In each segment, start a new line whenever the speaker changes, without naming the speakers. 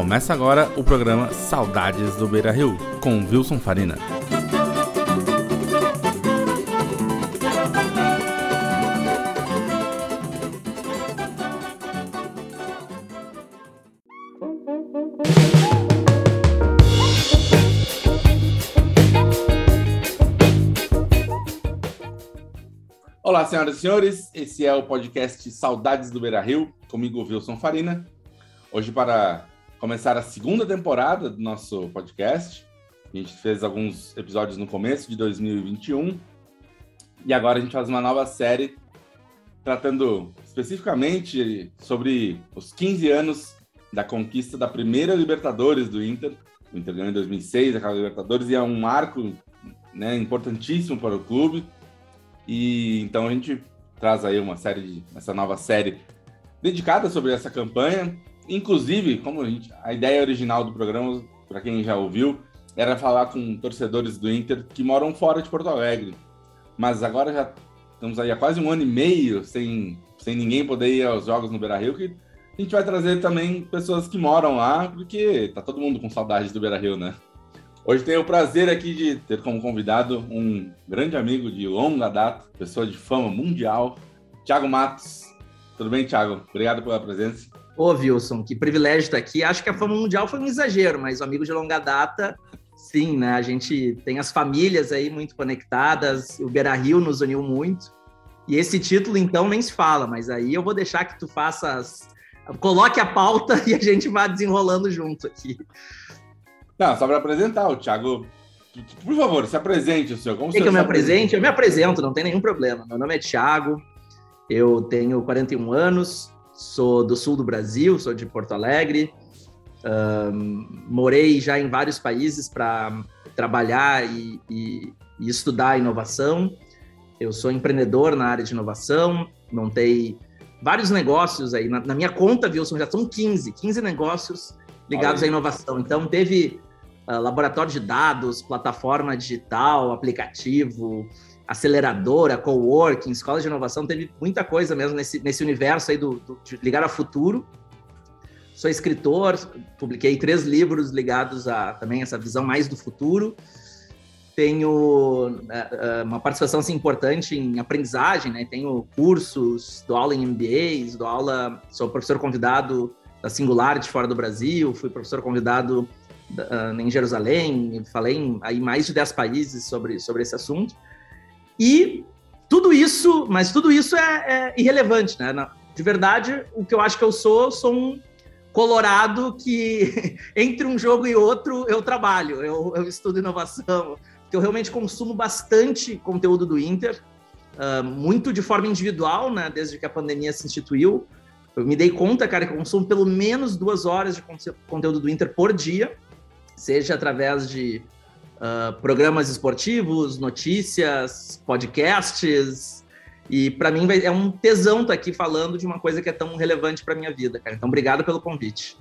Começa agora o programa Saudades do Beira Rio, com Wilson Farina. Olá, senhoras e senhores, esse é o podcast Saudades do Beira Rio, comigo Wilson Farina. Hoje, para começar a segunda temporada do nosso podcast, a gente fez alguns episódios no começo de 2021 e agora a gente faz uma nova série tratando especificamente sobre os 15 anos da conquista da primeira Libertadores do Inter. O Inter ganhou em 2006 aquela Libertadores e é um marco né, importantíssimo para o clube. E então a gente traz aí uma série de essa nova série dedicada sobre essa campanha. Inclusive, como a, gente, a ideia original do programa, para quem já ouviu, era falar com torcedores do Inter que moram fora de Porto Alegre. Mas agora já estamos aí há quase um ano e meio sem, sem ninguém poder ir aos jogos no Beira-Rio, que a gente vai trazer também pessoas que moram lá, porque tá todo mundo com saudade do Beira-Rio, né? Hoje tenho o prazer aqui de ter como convidado um grande amigo de longa data, pessoa de fama mundial, Thiago Matos. Tudo bem, Thiago? Obrigado pela presença.
Ô, Wilson, que privilégio estar aqui. Acho que a fama mundial foi um exagero, mas o amigo de longa data, sim, né? A gente tem as famílias aí muito conectadas, o Beira Rio nos uniu muito. E esse título, então, nem se fala, mas aí eu vou deixar que tu faças. Coloque a pauta e a gente vá desenrolando junto aqui.
Não, só para apresentar, o Thiago. Por favor, se apresente o senhor.
Como Quer que eu me apresente? Eu me apresento, não tem nenhum problema. Meu nome é Thiago, eu tenho 41 anos, sou do sul do Brasil, sou de Porto Alegre. Um, morei já em vários países para trabalhar e, e, e, estudar inovação. Eu sou empreendedor na área de inovação, montei vários negócios aí. Na, na minha conta, Wilson, já são 15, 15 negócios ligados à inovação. Então, teve uh, laboratório de dados, plataforma digital, aplicativo, aceleradora, coworking, escola de inovação, teve muita coisa mesmo nesse, nesse universo aí do, do de ligar ao futuro. Sou escritor, publiquei três livros ligados a também essa visão mais do futuro. Tenho uh, uma participação assim, importante em aprendizagem, né? Tenho cursos, dou aula em MBAs, dou aula, sou professor convidado da Singularity fora do Brasil, fui professor convidado uh, em Jerusalém, falei em aí, mais de 10 países sobre, sobre esse assunto. E tudo isso, mas tudo isso é, é irrelevante, né? De verdade, o que eu acho que eu sou, sou um colorado que entre um jogo e outro eu trabalho, eu, eu estudo inovação, porque eu realmente consumo bastante conteúdo do Inter, uh, muito de forma individual, né? Desde que a pandemia se instituiu, eu me dei conta, cara, que eu consumo pelo menos duas horas de conteúdo do Inter por dia, seja através de uh, programas esportivos, notícias, podcasts. E para mim é um tesão estar tá aqui falando de uma coisa que é tão relevante para minha vida, cara. Então, obrigado pelo convite.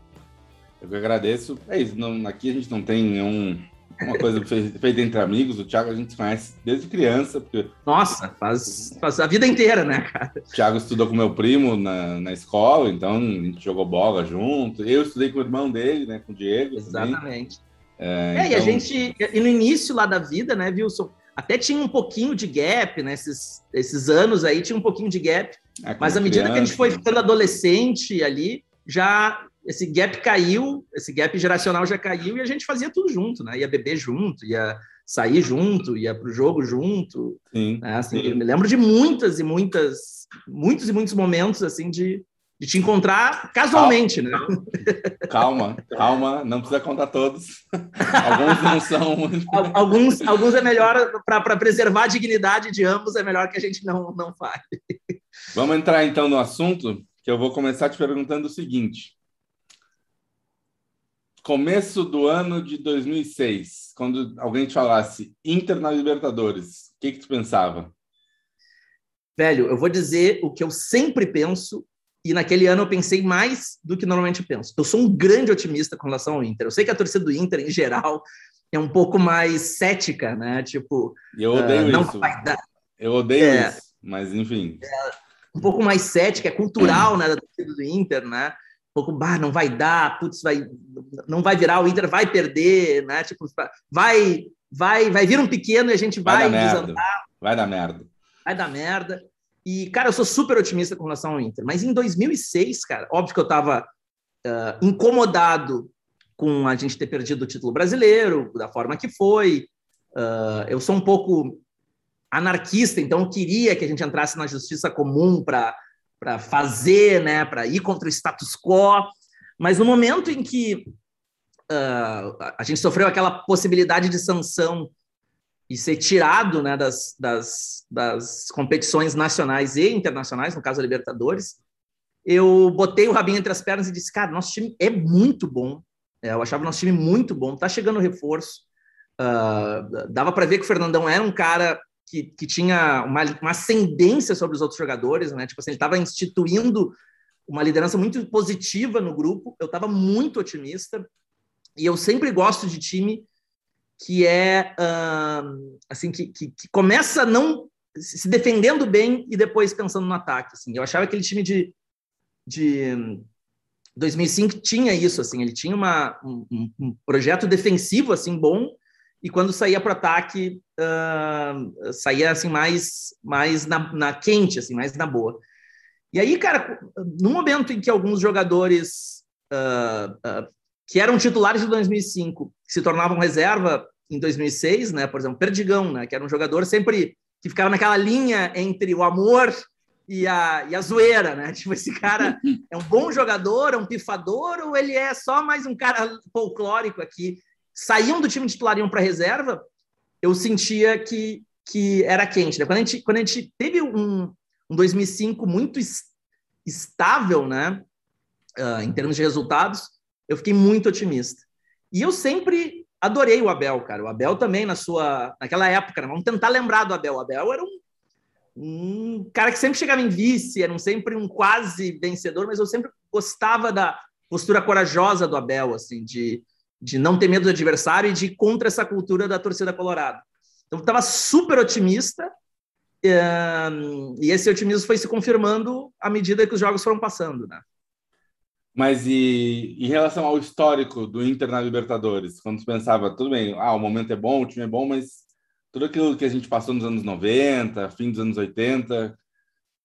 Eu que agradeço. É isso. Não, aqui a gente não tem nenhum uma coisa feita entre amigos. O Thiago a gente conhece desde criança. Porque...
Nossa, faz, faz a vida inteira, né, cara?
O Thiago estudou com meu primo na, na escola, então a gente jogou bola junto. Eu estudei com o irmão dele, né, com o Diego.
Exatamente. É, é então... e a gente, e no início lá da vida, né, Wilson, até tinha um pouquinho de gap, né, esses, esses anos aí tinha um pouquinho de gap. É, mas à medida criança, que a gente foi ficando adolescente ali, já esse gap caiu, esse gap geracional já caiu e a gente fazia tudo junto, né? Ia beber junto, ia sair junto, ia para o jogo junto. Sim, né? assim, sim. Eu me lembro de muitas e muitas, muitos e muitos momentos assim de, de te encontrar casualmente,
calma,
né?
Calma, calma, não precisa contar todos. alguns não são.
alguns, alguns é melhor para preservar a dignidade de ambos, é melhor que a gente não não fale.
Vamos entrar então no assunto, que eu vou começar te perguntando o seguinte começo do ano de 2006, quando alguém te falasse Inter na Libertadores, o que, que tu pensava?
Velho, eu vou dizer o que eu sempre penso, e naquele ano eu pensei mais do que normalmente penso. Eu sou um grande otimista com relação ao Inter. Eu sei que a torcida do Inter, em geral, é um pouco mais cética, né? Tipo,
eu odeio uh, não isso. Vai dar. Eu odeio é, isso, mas enfim.
É um pouco mais cética, é cultural, né, da torcida do Inter, né? pouco, bah, não vai dar, putz, vai, não vai virar, o Inter vai perder, né? Tipo, vai, vai, vai vir um pequeno e a gente vai,
vai dar desandar. Merda. Vai dar merda.
Vai dar merda. E, cara, eu sou super otimista com relação ao Inter, mas em 2006, cara, óbvio que eu tava uh, incomodado com a gente ter perdido o título brasileiro, da forma que foi. Uh, eu sou um pouco anarquista, então eu queria que a gente entrasse na justiça comum para fazer, né, para ir contra o status quo. Mas no momento em que uh, a gente sofreu aquela possibilidade de sanção e ser tirado né, das, das, das competições nacionais e internacionais, no caso a Libertadores, eu botei o rabinho entre as pernas e disse, cara, nosso time é muito bom, é, eu achava o nosso time muito bom, tá chegando reforço. Uh, dava para ver que o Fernandão era um cara que, que tinha uma, uma ascendência sobre os outros jogadores, né? Tipo assim, ele estava instituindo uma liderança muito positiva no grupo. Eu estava muito otimista e eu sempre gosto de time que é uh, assim que, que, que, começa não se defendendo bem e depois pensando no ataque. Assim, eu achava que aquele time de, de 2005 tinha isso, assim, ele tinha uma, um, um projeto defensivo assim bom e quando saía para o ataque uh, saía assim mais mais na, na, quente, assim, mais na boa. E aí, cara, no momento em que alguns jogadores uh, uh, que eram titulares de 2005 se tornavam reserva em 2006, né? Por exemplo, Perdigão, né? Que era um jogador sempre que ficava naquela linha entre o amor e a, e a zoeira, né? Tipo, esse cara é um bom jogador, é um pifador, ou ele é só mais um cara folclórico aqui? Saíam do time titular e para reserva, eu sentia que, que era quente, né? Quando a gente, quando a gente teve um, um 2005 muito estável, né? Uh, em termos de resultados, eu fiquei muito otimista. E eu sempre adorei o Abel, cara. O Abel também, na sua. naquela época, né? vamos tentar lembrar do Abel. O Abel era um um cara que sempre chegava em vice, era um, sempre um quase vencedor, mas eu sempre gostava da postura corajosa do Abel, assim, de, de não ter medo do adversário e de ir contra essa cultura da torcida colorada. Então, estava super otimista um, e esse otimismo foi se confirmando à medida que os jogos foram passando, né?
Mas e em relação ao histórico do Inter na Libertadores, quando você pensava, tudo bem, ah, o momento é bom, o time é bom, mas tudo aquilo que a gente passou nos anos 90, fim dos anos 80.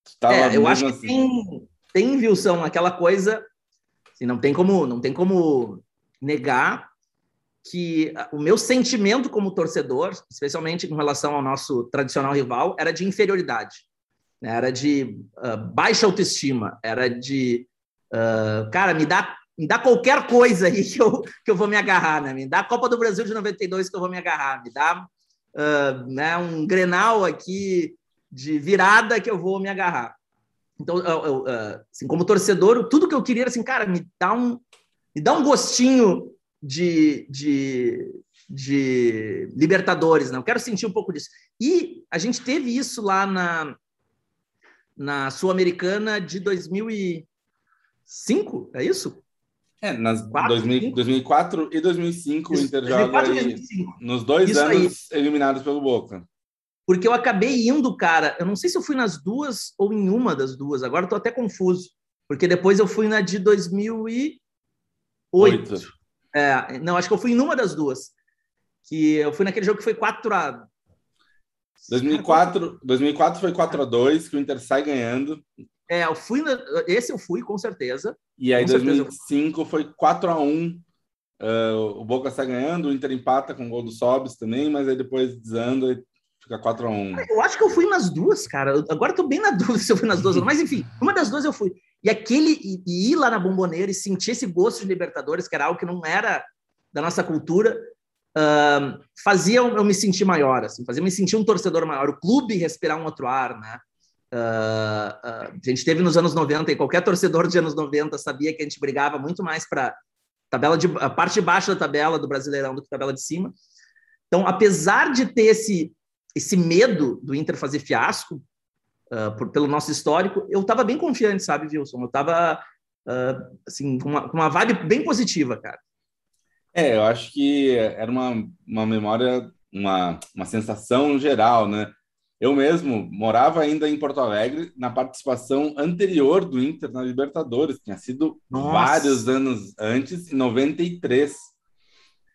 Estava é, eu acho que assim. tem, tem, Wilson, aquela coisa. Assim, não, tem como, não tem como negar que o meu sentimento como torcedor, especialmente com relação ao nosso tradicional rival, era de inferioridade. Né? Era de uh, baixa autoestima. Era de. Uh, cara, me dá me dá qualquer coisa aí que eu, que eu vou me agarrar, né? Me dá a Copa do Brasil de 92 que eu vou me agarrar, me dá uh, né, um grenal aqui de virada que eu vou me agarrar. Então, eu, eu, uh, assim, como torcedor, tudo que eu queria era assim, cara, me dá um, me dá um gostinho de, de, de Libertadores, né? Eu quero sentir um pouco disso. E a gente teve isso lá na, na Sul-Americana de 2005, é isso?
É, nas 4, 2000, 2004 e 2005 o Inter joga aí, nos dois Isso anos aí. eliminados pelo Boca.
Porque eu acabei indo, cara, eu não sei se eu fui nas duas ou em uma das duas, agora estou até confuso, porque depois eu fui na de 2008. Oito. É, não, acho que eu fui em uma das duas. Que eu fui naquele jogo que foi 4 a
2004, 2004 foi 4 a 2 que o Inter sai ganhando.
É, eu fui na, esse eu fui com certeza.
E aí, em 2005 foi 4 a 1 uh, ah, O Boca está ganhando, o Inter empata com o gol do Sobis também, mas aí depois desanda e fica 4 a 1
Eu acho que eu fui nas duas, cara. Agora eu tô bem na dúvida se eu fui nas duas, mas enfim, uma das duas eu fui. E aquele e, e ir lá na bomboneira e sentir esse gosto de Libertadores, que era algo que não era da nossa cultura, uh, fazia eu me sentir maior, assim, fazia eu me sentir um torcedor maior, o clube respirar um outro ar, né? Uh, uh, a gente teve nos anos 90, e qualquer torcedor de anos 90 sabia que a gente brigava muito mais para tabela de a parte de baixo da tabela do Brasileirão do que a tabela de cima. Então, apesar de ter esse esse medo do Inter fazer fiasco uh, por, pelo nosso histórico, eu estava bem confiante, sabe, Wilson? Eu estava assim com uma, com uma vibe bem positiva, cara.
É, eu acho que era uma, uma memória, uma, uma sensação geral, né? Eu mesmo morava ainda em Porto Alegre na participação anterior do Inter na Libertadores, tinha sido Nossa. vários anos antes, em 93.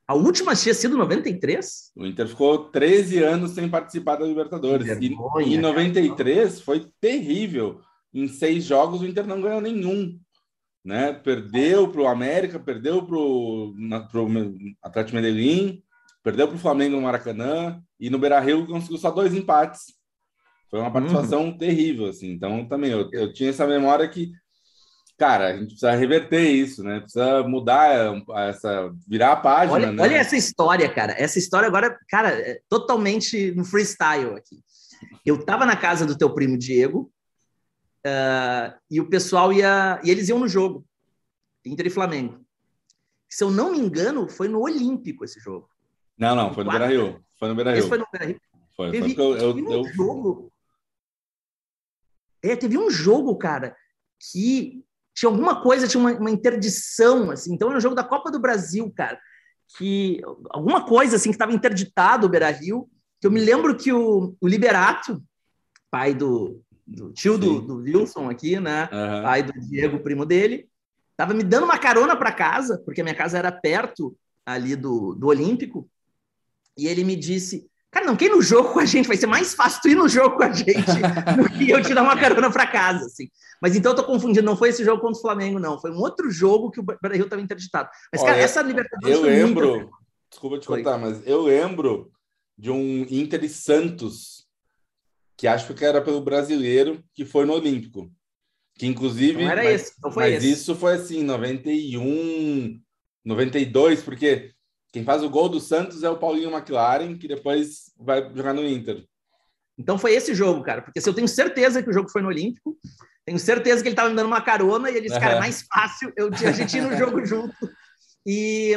A última tinha sido 93?
O Inter ficou 13 anos sem participar da Libertadores. Vergonha, e em 93 cara. foi terrível. Em seis jogos o Inter não ganhou nenhum. Né? Perdeu para o América, perdeu para o Atlético Medellín, perdeu para o Flamengo no Maracanã e no Beira-Rio conseguiu só dois empates. Foi uma participação uhum. terrível, assim. Então, também, eu, eu tinha essa memória que cara, a gente precisa reverter isso, né? Precisa mudar essa, virar a página,
olha,
né?
Olha essa história, cara. Essa história agora, cara, é totalmente no freestyle aqui. Eu tava na casa do teu primo Diego uh, e o pessoal ia, e eles iam no jogo, Inter e Flamengo. Se eu não me engano, foi no Olímpico esse jogo.
Não, não, foi no Beira-Rio. Foi no Beira-Rio.
Foi no Beira-Rio.
Foi, teve, foi eu, eu,
eu... jogo... É, teve um jogo, cara, que tinha alguma coisa, tinha uma, uma interdição, assim. Então, era um jogo da Copa do Brasil, cara, que alguma coisa, assim, que estava interditado o Beira-Rio, que eu me lembro que o, o Liberato, pai do, do tio do, do, Wilson aqui, né, uhum. pai do Diego, primo dele, estava me dando uma carona para casa, porque a minha casa era perto ali do, do Olímpico, e ele me disse, Cara, não quer ir no jogo com a gente, vai ser mais fácil tu ir no jogo com a gente do que eu te dar uma carona para casa, assim. Mas então eu tô confundindo, não foi esse jogo contra o Flamengo, não. Foi um outro jogo que o Brasil estava interditado. Mas, Olha, cara, essa Libertadores.
Eu lembro, muito... desculpa te contar, mas eu lembro de um Inter e Santos, que acho que era pelo brasileiro, que foi no Olímpico. Que inclusive.
Não era
mas,
esse, não foi
mas
esse.
isso foi assim, 91, 92, porque quem faz o gol do Santos é o Paulinho McLaren, que depois vai jogar no Inter.
Então foi esse jogo, cara, porque se eu tenho certeza que o jogo foi no Olímpico, tenho certeza que ele estava me dando uma carona e ele disse, uhum. cara, é mais fácil eu a gente ir no jogo junto. E,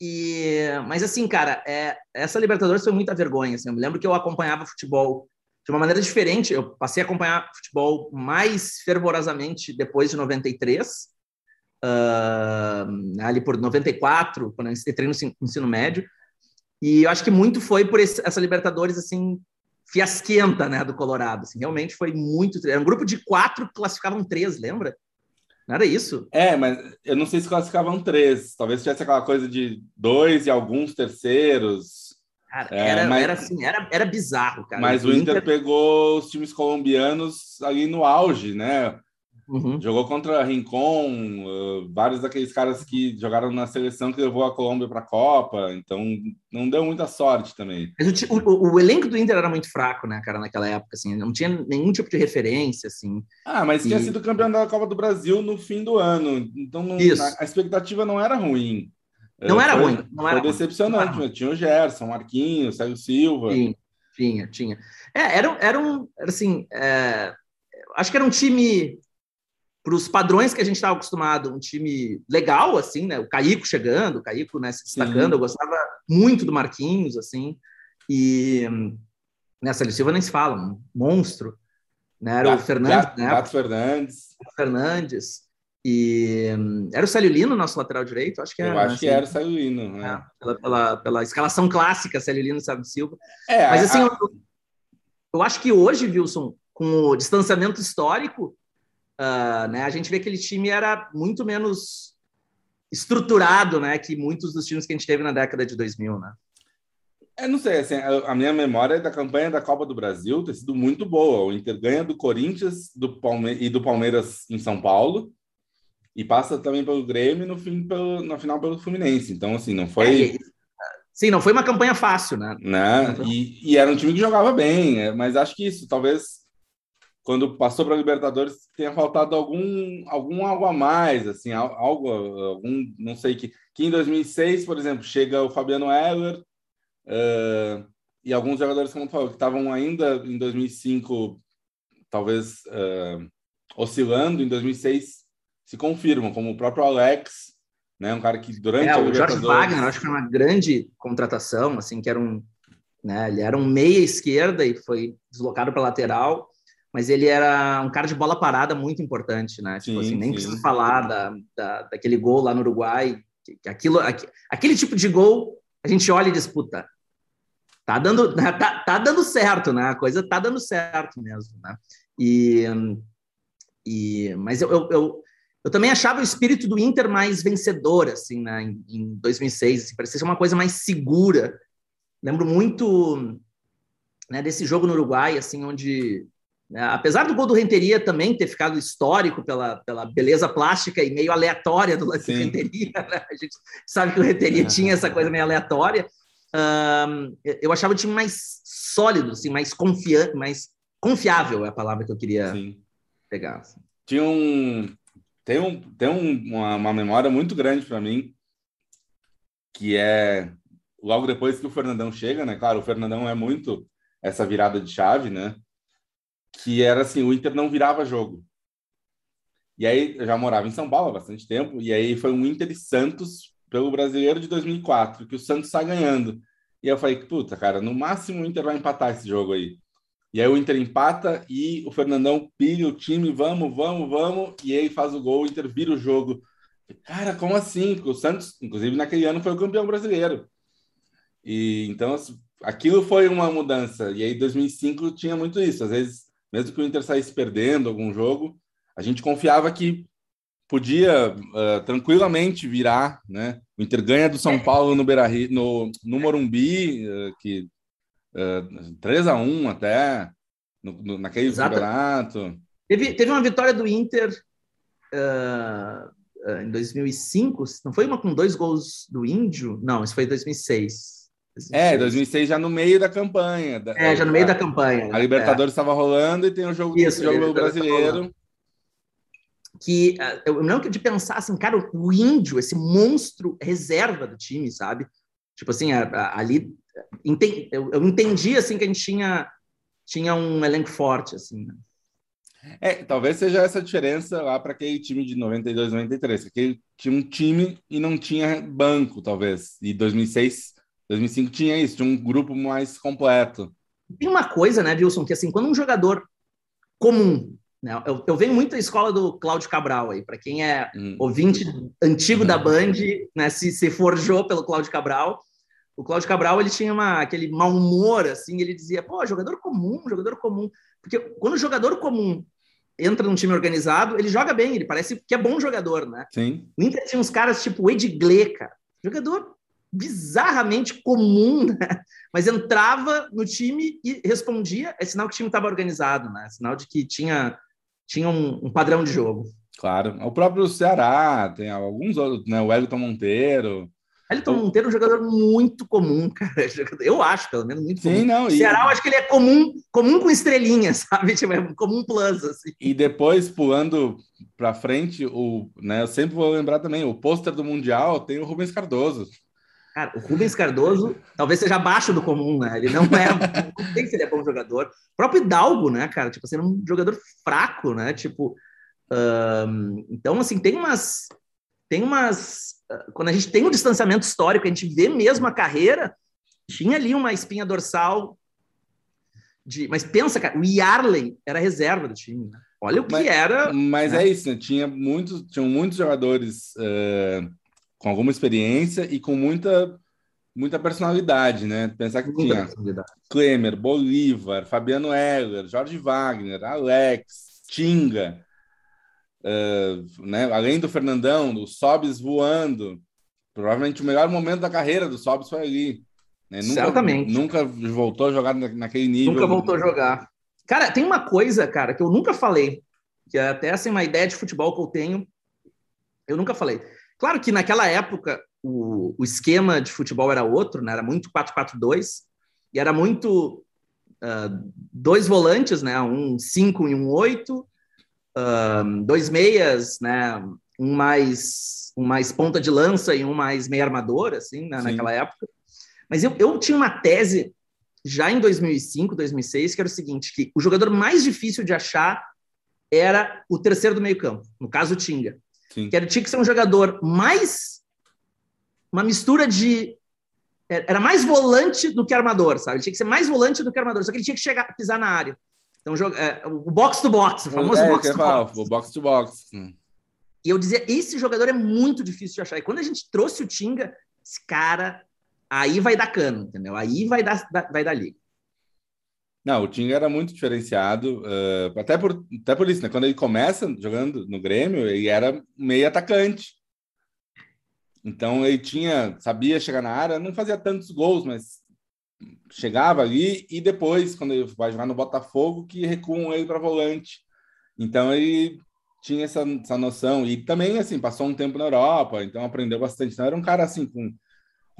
e mas assim, cara, é, essa Libertadores foi muita vergonha. Assim, eu me lembro que eu acompanhava futebol de uma maneira diferente. Eu passei a acompanhar futebol mais fervorosamente depois de 93 uh, ali por 94, quando eu entrei no ensino médio. E eu acho que muito foi por esse, essa Libertadores, assim, fiasquenta, né, do Colorado. Assim, realmente foi muito... Era um grupo de quatro que classificavam três, lembra? Não era isso?
É, mas eu não sei se classificavam três. Talvez tivesse aquela coisa de dois e alguns terceiros.
Cara, é, era, mas, era assim, era, era bizarro, cara.
Mas o Inter, Inter pegou os times colombianos ali no auge, né? Uhum. Jogou contra Rincon, uh, vários daqueles caras que jogaram na seleção que levou a Colômbia para a Copa, então não deu muita sorte também.
Mas o, o, o, elenco do Inter era muito fraco, né, cara, naquela época, assim, não tinha nenhum tipo de referência, assim.
Ah, mas e... tinha sido campeão da Copa do Brasil no fim do ano, então não, a, a, expectativa não era ruim.
Não uh, era foi, ruim, não
foi
era
decepcionante, ruim. tinha o Gerson, Marquinhos, Sérgio Silva.
Sim, tinha, tinha. É, era, era um, assim, é, acho que era um time para os padrões que a gente estava acostumado, um time legal, assim, né? O Caíco chegando, o Caíco né, se destacando, Sim. eu gostava muito do Marquinhos, assim, e nessa né, Silva nem se fala, um monstro, né? Era Gato, o Fernandes, Gato,
né? Gato Fernandes.
Fernandes. E era o Célio Lino, nosso lateral direito? Acho que era.
Eu acho assim, que era o Célio Lino. Né?
É, pela, pela, pela, escalação clássica, Célio Lino e Sábio Silva. É, Mas assim, a... eu, eu acho que hoje, Wilson, com o distanciamento histórico, uh, né, a gente vê que aquele time era muito menos estruturado, né, que muitos dos times que a gente teve na década de 2000, né?
Eu não sei, assim, a minha memória da campanha da Copa do Brasil ter sido muito boa. O Inter ganha do Corinthians do Palme e do Palmeiras em São Paulo e passa também pelo Grêmio no fim pelo, na final pelo Fluminense. Então, assim, não foi. É,
sim, não foi uma campanha fácil, né?
né? E, e, era um time que jogava bem, é, mas acho que isso, talvez quando passou para a Libertadores tenha faltado algum algum algo a mais assim algo algum não sei que que em 2006 por exemplo chega o Fabiano Heller uh, e alguns jogadores como falou que estavam ainda em 2005 talvez uh, oscilando em 2006 se confirmam como o próprio Alex né um cara que durante é,
o Jorge Wagner acho que foi uma grande contratação assim que era um né ele era um meia esquerda e foi deslocado para lateral mas ele era um cara de bola parada muito importante, né? Tipo sim, assim, nem sim. preciso falar da, da, daquele gol lá no Uruguai. Que, que aquilo, aquele tipo de gol, a gente olha e disputa. tá dando, tá, tá dando certo, né? A coisa tá dando certo mesmo, né? E, e mas eu, eu, eu, eu também achava o espírito do Inter mais vencedor, assim, né? Em, em 2006, assim, parecia ser uma coisa mais segura. Lembro muito né, desse jogo no Uruguai, assim, onde né, apesar do gol do Renteria também ter ficado histórico pela, pela beleza plástica e meio aleatória do lance do Renteria, né? a gente sabe que o Renteria tinha essa coisa meio aleatória, um, eu achava o time mais sólido, assim, mais confiante, mais confiável é a palavra que eu queria Sim. pegar. Assim.
Tinha um tem um tem um, uma, uma memória muito grande para mim que é logo depois que o Fernandão chega, né? Claro, o Fernandão é muito essa virada de chave, né? Que era assim, o Inter não virava jogo. E aí eu já morava em São Paulo há bastante tempo, e aí foi um Inter e Santos pelo Brasileiro de 2004, que o Santos está ganhando. E eu falei, puta, cara, no máximo o Inter vai empatar esse jogo aí. E aí o Inter empata e o Fernandão pilha o time, vamos, vamos, vamos, e aí faz o gol, o Inter vira o jogo. Cara, como assim? Porque o Santos, inclusive naquele ano, foi o campeão brasileiro. E então aquilo foi uma mudança. E aí 2005 tinha muito isso. Às vezes, mesmo que o Inter saísse perdendo algum jogo, a gente confiava que podia uh, tranquilamente virar, né? O Inter ganha do São Paulo no Beira no, no Morumbi, uh, que uh, 3 a 1 até no, no, naquele Exato. campeonato.
Teve, teve uma vitória do Inter uh, em 2005, não foi uma com dois gols do Índio? Não, isso foi em 2006.
2006. É, 2006 já no meio da campanha. Da,
é, já no meio da campanha.
A Libertadores estava é. rolando e tem o jogo, Isso, jogo brasileiro
que uh, eu lembro de pensar assim, cara, o índio, esse monstro reserva do time, sabe? Tipo assim, a, a, ali eu, entendi assim que a gente tinha tinha um elenco forte assim. Né?
É, talvez seja essa diferença lá para aquele time de 92, 93, que tinha um time e não tinha banco, talvez. E 2006, 2005 tinha isso, tinha um grupo mais completo.
Tem uma coisa, né, Wilson, que assim, quando um jogador comum né? Eu, eu, venho muito da escola do Cláudio Cabral aí, para quem é hum. ouvinte antigo da Band, né, se, se forjou pelo Cláudio Cabral. O Cláudio Cabral ele tinha uma, aquele mau humor, assim, ele dizia, pô, jogador comum, jogador comum. Porque quando o jogador comum entra num time organizado, ele joga bem, ele parece que é bom jogador, né?
Sim.
O Inter tinha uns caras tipo o Edgley, cara. Jogador bizarramente comum, né? Mas entrava no time e respondia, é sinal que o time estava organizado, né? É sinal de que tinha tinha um, um, padrão de jogo.
Claro. O próprio Ceará, tem alguns outros, né? O Wellington Monteiro.
Wellington Monteiro é um jogador muito comum, cara. Eu acho, pelo menos, muito
Sim, comum. Não,
o Ceará, eu acho que ele é comum, comum com estrelinhas, sabe? Tipo, é comum plus, assim.
E depois, pulando para frente, o, né, eu sempre vou lembrar também, o pôster do Mundial tem o Rubens Cardoso.
Cara, o Rubens Cardoso talvez seja abaixo do comum, né? Ele não é. não sei se ele é bom jogador. O próprio Hidalgo, né, cara? Tipo, sendo um jogador fraco, né? Tipo. Então, assim, tem umas. Tem umas. Quando a gente tem um distanciamento histórico, a gente vê mesmo a carreira, tinha ali uma espinha dorsal. De, mas pensa, cara, o Yarley era reserva do time, né? Olha o que
mas,
era.
Mas né? é isso, né? Tinha muitos, tinham muitos jogadores. Uh com alguma experiência e com muita muita personalidade, né? Pensar que tinha Klemer, Bolívar, Fabiano Heller, Jorge Wagner, Alex, Tinga, uh, né? além do Fernandão, do Sobis voando. Provavelmente o melhor momento da carreira do Sobis foi ali.
Né? Nunca, Certamente.
Nunca voltou a jogar naquele nível.
Nunca voltou a jogar. Cara, tem uma coisa, cara, que eu nunca falei, que é até assim, uma ideia de futebol que eu tenho, eu nunca falei. Claro que naquela época o, o esquema de futebol era outro, né? era muito 4-4-2, e era muito uh, dois volantes, né? um 5 e um 8, uh, ah, dois meias, né? um mais um mais ponta de lança e um mais meio armador, assim, né? naquela época. Mas eu, eu tinha uma tese já em 2005, 2006, que era o seguinte, que o jogador mais difícil de achar era o terceiro do meio campo, no caso o Tinga. Sim. Que era, tinha que ser um jogador mais. Uma mistura de. É, era mais volante do que armador, sabe? Ele tinha que ser mais volante do que armador, só que ele tinha que chegar, pisar na área. Então, é, o box to box, o famoso
é,
box to
falar, box. O box to box. Hum.
E eu dizia, esse jogador é muito difícil de achar. E quando a gente trouxe o Tinga, esse cara aí vai dar cano, entendeu? Aí vai dar, vai dar liga.
Não, o Tinga era muito diferenciado, uh, até, por, até por isso, né? Quando ele começa jogando no Grêmio, ele era meio atacante. Então ele tinha, sabia chegar na área, não fazia tantos gols, mas chegava ali e depois, quando ele vai jogar no Botafogo, que recuam ele para volante. Então ele tinha essa, essa noção. E também, assim, passou um tempo na Europa, então aprendeu bastante. Então era um cara, assim, com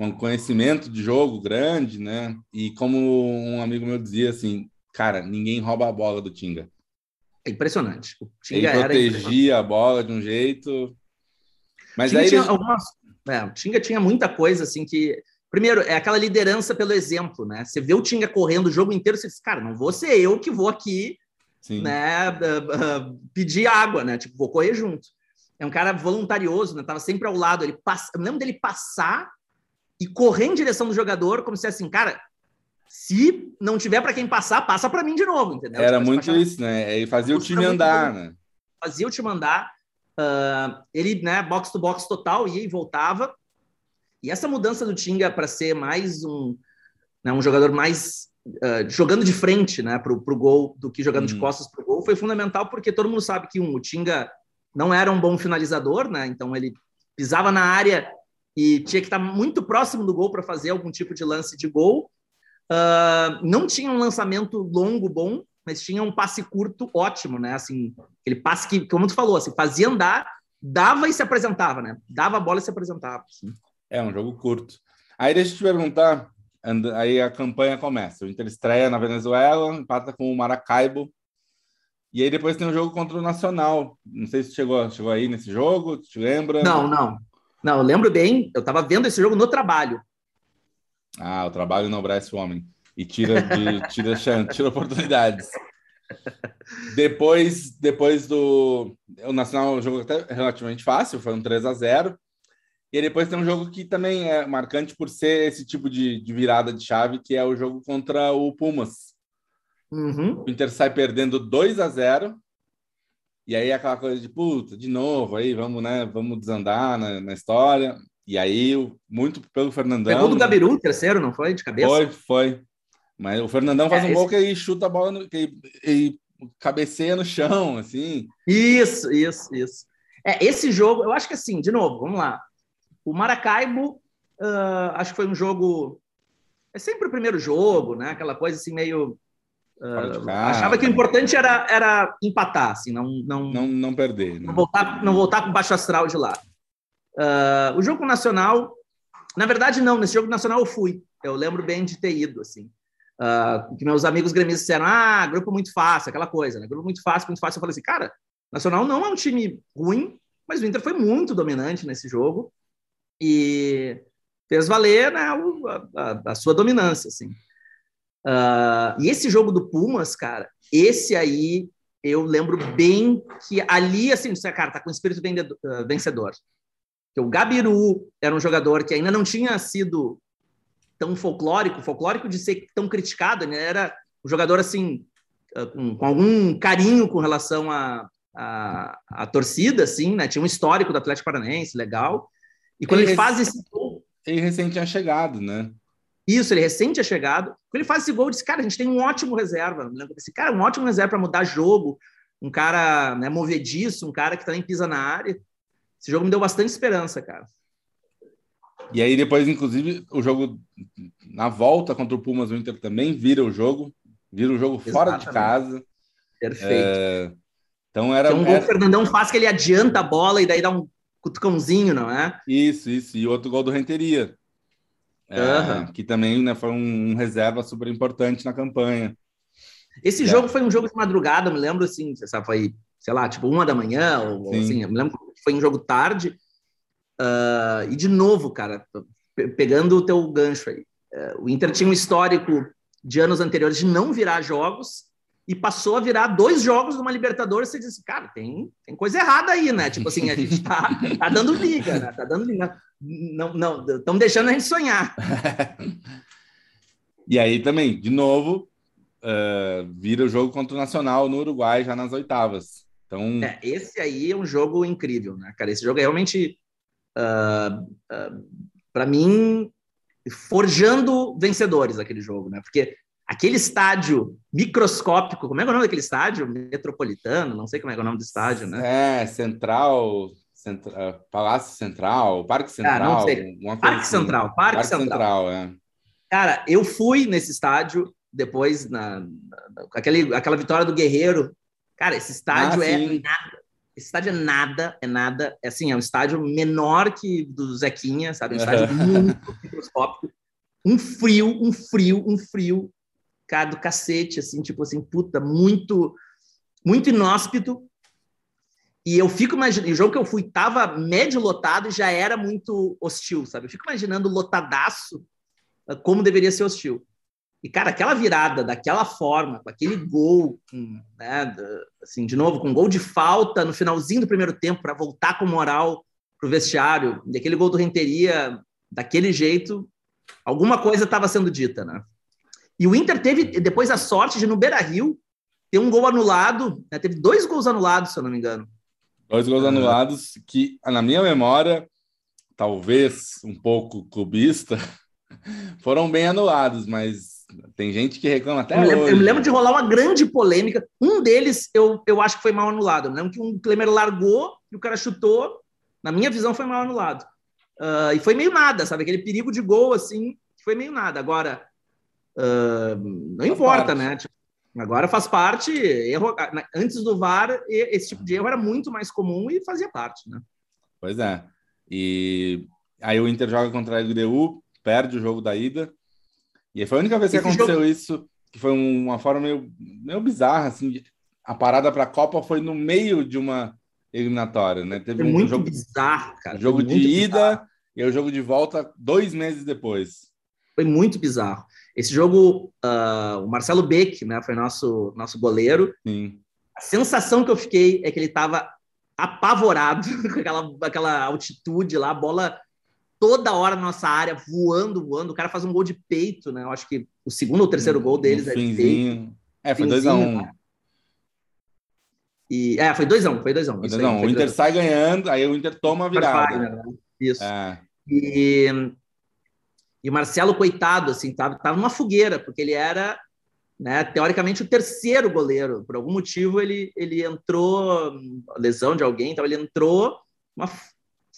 com conhecimento de jogo grande, né? E como um amigo meu dizia assim, cara, ninguém rouba a bola do Tinga.
É impressionante.
O Tinga ele protegia a bola de um jeito. Mas aí
tinha ele... algumas... é, o Tinga tinha muita coisa assim que Primeiro, é aquela liderança pelo exemplo, né? Você vê o Tinga correndo o jogo inteiro, você diz, cara, não vou ser eu que vou aqui, Sim. né, uh, uh, pedir água, né? Tipo, vou correr junto. É um cara voluntarioso, né? Tava sempre ao lado. Ele passa, eu lembro dele passar e correr em direção do jogador, como se assim, cara, se não tiver para quem passar, passa para mim de novo, entendeu?
Era tipo, muito isso, né? Ele fazia o time andar, né?
Fazia o time andar. Uh, ele, né, box to box total, ia e voltava. E essa mudança do Tinga para ser mais um, né, um jogador mais uh, jogando de frente, né, para o gol do que jogando de uhum. costas para o gol, foi fundamental porque todo mundo sabe que um, o Tinga não era um bom finalizador, né? Então ele pisava na área e tinha que estar muito próximo do gol para fazer algum tipo de lance de gol. Uh, não tinha um lançamento longo bom, mas tinha um passe curto ótimo, né? Assim, aquele passe que, como tu falou, assim, fazia andar, dava e se apresentava, né? Dava a bola e se apresentava. Assim.
É um jogo curto. Aí deixa eu te perguntar, aí a campanha começa. O Inter estreia na Venezuela, empata com o Maracaibo. E aí depois tem um jogo contra o Nacional. Não sei se chegou, chegou aí nesse jogo, te lembra?
Não, não. Não, eu lembro bem, eu estava vendo esse jogo no trabalho.
Ah, o trabalho não obrece o homem. E tira, de, tira, tira oportunidades. Depois, depois do. O Nacional é um jogo até relativamente fácil, foi um 3 a 0 E depois tem um jogo que também é marcante por ser esse tipo de, de virada de chave, que é o jogo contra o Pumas.
Uhum.
O Inter sai perdendo 2 a 0 e aí aquela coisa de puta, de novo, aí vamos, né? Vamos desandar na, na história. E aí, muito pelo Fernandão.
Pegou do Gabiru, terceiro, não foi? De cabeça?
Foi, foi. Mas o Fernandão faz é, um esse... gol que ele chuta a bola, no, que ele, ele cabeceia no chão, assim.
Isso, isso, isso. É, esse jogo, eu acho que assim, de novo, vamos lá. O Maracaibo, uh, acho que foi um jogo. É sempre o primeiro jogo, né? Aquela coisa assim, meio Uh, achava que o importante era, era empatar, assim, não, não,
não, não perder. Né?
Não, voltar, não voltar com baixo astral de lá. Uh, o jogo nacional, na verdade, não. Nesse jogo nacional eu fui. Eu lembro bem de ter ido, assim. Uh, que meus amigos gremistas disseram: ah, grupo muito fácil, aquela coisa, né? Grupo muito fácil, muito fácil. Eu falei assim, cara, Nacional não é um time ruim, mas o Inter foi muito dominante nesse jogo e fez valer né, a, a, a sua dominância, assim. Uh, e esse jogo do Pumas, cara, esse aí eu lembro bem que ali, assim, cara, tá com espírito ah, vencedor. Que o Gabiru era um jogador que ainda não tinha sido tão folclórico, folclórico de ser tão criticado, né? Era um jogador, assim, ah, com, com algum carinho com relação à a, a, a, torcida, assim, né? Tinha um histórico do Atlético Paranaense, legal. E quando ele, ele faz esse
gol... Ele recente tinha chegado, né?
Isso, ele recente tinha chegado. Quando ele faz esse gol, eu disse, cara, a gente tem um ótimo reserva. Esse cara, um ótimo reserva para mudar jogo, um cara né, movediço, um cara que também pisa na área. Esse jogo me deu bastante esperança, cara.
E aí depois, inclusive, o jogo na volta contra o Pumas, o Inter também vira o jogo, vira o jogo Exatamente. fora de casa.
Perfeito. É...
Então era.
Tem um gol era... o Fernandão faz que ele adianta a bola e daí dá um cutucãozinho, não é?
Isso, isso. E outro gol do Renteria uhum. que também né, foi um, um, reserva super importante na campanha.
Esse é. jogo foi um jogo de madrugada, me lembro assim, sabe, foi, sei lá, tipo uma da manhã, ou Sim. assim, eu me lembro que foi um jogo tarde. Uh, e de novo, cara, pegando o teu gancho aí, uh, o Inter tinha um histórico de anos anteriores de não virar jogos e passou a virar dois jogos numa Libertadores, você disse, cara, tem, tem coisa errada aí, né? Tipo assim, a gente tá, tá dando liga, né? Tá dando liga. Não, não, estão deixando a gente sonhar.
e aí também, de novo, uh, vira o jogo contra o Nacional no Uruguai, já nas oitavas. Então...
É, esse aí é um jogo incrível, né, cara? Esse jogo é realmente, uh, uh, para mim, forjando vencedores aquele jogo, né? Porque aquele estádio microscópico, como é, é o nome daquele estádio? Metropolitano, não sei como é, é o nome do estádio, né?
É, Central, Centra, é, Palácio Central, Parque Central. Ah, não sei.
Parque assim. Central, Parque, Parque Central. Central é. Cara, eu fui nesse estádio depois na, na aquele, aquela vitória do Guerreiro. Cara, esse estádio ah, é nada. Esse estádio é nada, é nada. É assim, é um estádio menor que do Zequinha, sabe? Um estádio muito microscópico. Um frio, um frio, um frio, cara, do cacete, assim, tipo assim, puta, muito, muito inóspito. E eu fico imaginando, o jogo que eu fui tava médio lotado e já era muito hostil, sabe? Eu fico imaginando lotadaço eh, como deveria ser hostil. E, cara, aquela virada daquela forma, com aquele gol, né, assim, de novo, com um gol de falta no finalzinho do primeiro tempo para voltar com moral para o vestiário, e aquele gol do Renteria daquele jeito, alguma coisa estava sendo dita, né? E o Inter teve depois a sorte de, no Beira Rio, ter um gol anulado, né? teve dois gols anulados, se eu não me engano.
Dois gols anulados que, na minha memória, talvez um pouco clubista, foram bem anulados, mas tem gente que reclama até
eu
hoje.
Lembro, eu me lembro de rolar uma grande polêmica. Um deles eu, eu acho que foi mal anulado. Eu lembro que um Klemer largou e o cara chutou. Na minha visão, foi mal anulado. Uh, e foi meio nada, sabe? Aquele perigo de gol, assim, foi meio nada. Agora, uh, não importa, né? Tipo, agora faz parte. Erro, antes do VAR, esse tipo de erro era muito mais comum e fazia parte, né?
Pois é. E aí o Inter joga contra a LDU, perde o jogo da ida e foi a única vez que Esse aconteceu jogo... isso, que foi uma forma meio, meio bizarra, assim. A parada para a Copa foi no meio de uma eliminatória, né?
Teve um muito jogo, bizarro, cara.
Jogo de ida bizarro. e o jogo de volta dois meses depois.
Foi muito bizarro. Esse jogo, uh, o Marcelo Beck, né, foi nosso nosso goleiro.
Sim.
A sensação que eu fiquei é que ele estava apavorado com aquela, aquela altitude lá, a bola toda hora na nossa área, voando, voando. O cara faz um gol de peito, né? Eu acho que o segundo ou terceiro gol deles
um é de peito. É, foi 2x1. Um.
E, é, foi 2x1, um, foi 2x1. Um,
não, o Inter sai ganhando, aí o Inter toma a virada. né?
Isso. É. E, e o Marcelo, coitado, assim, tava, tava numa fogueira, porque ele era, né, teoricamente, o terceiro goleiro. Por algum motivo, ele, ele entrou, lesão de alguém, então ele entrou uma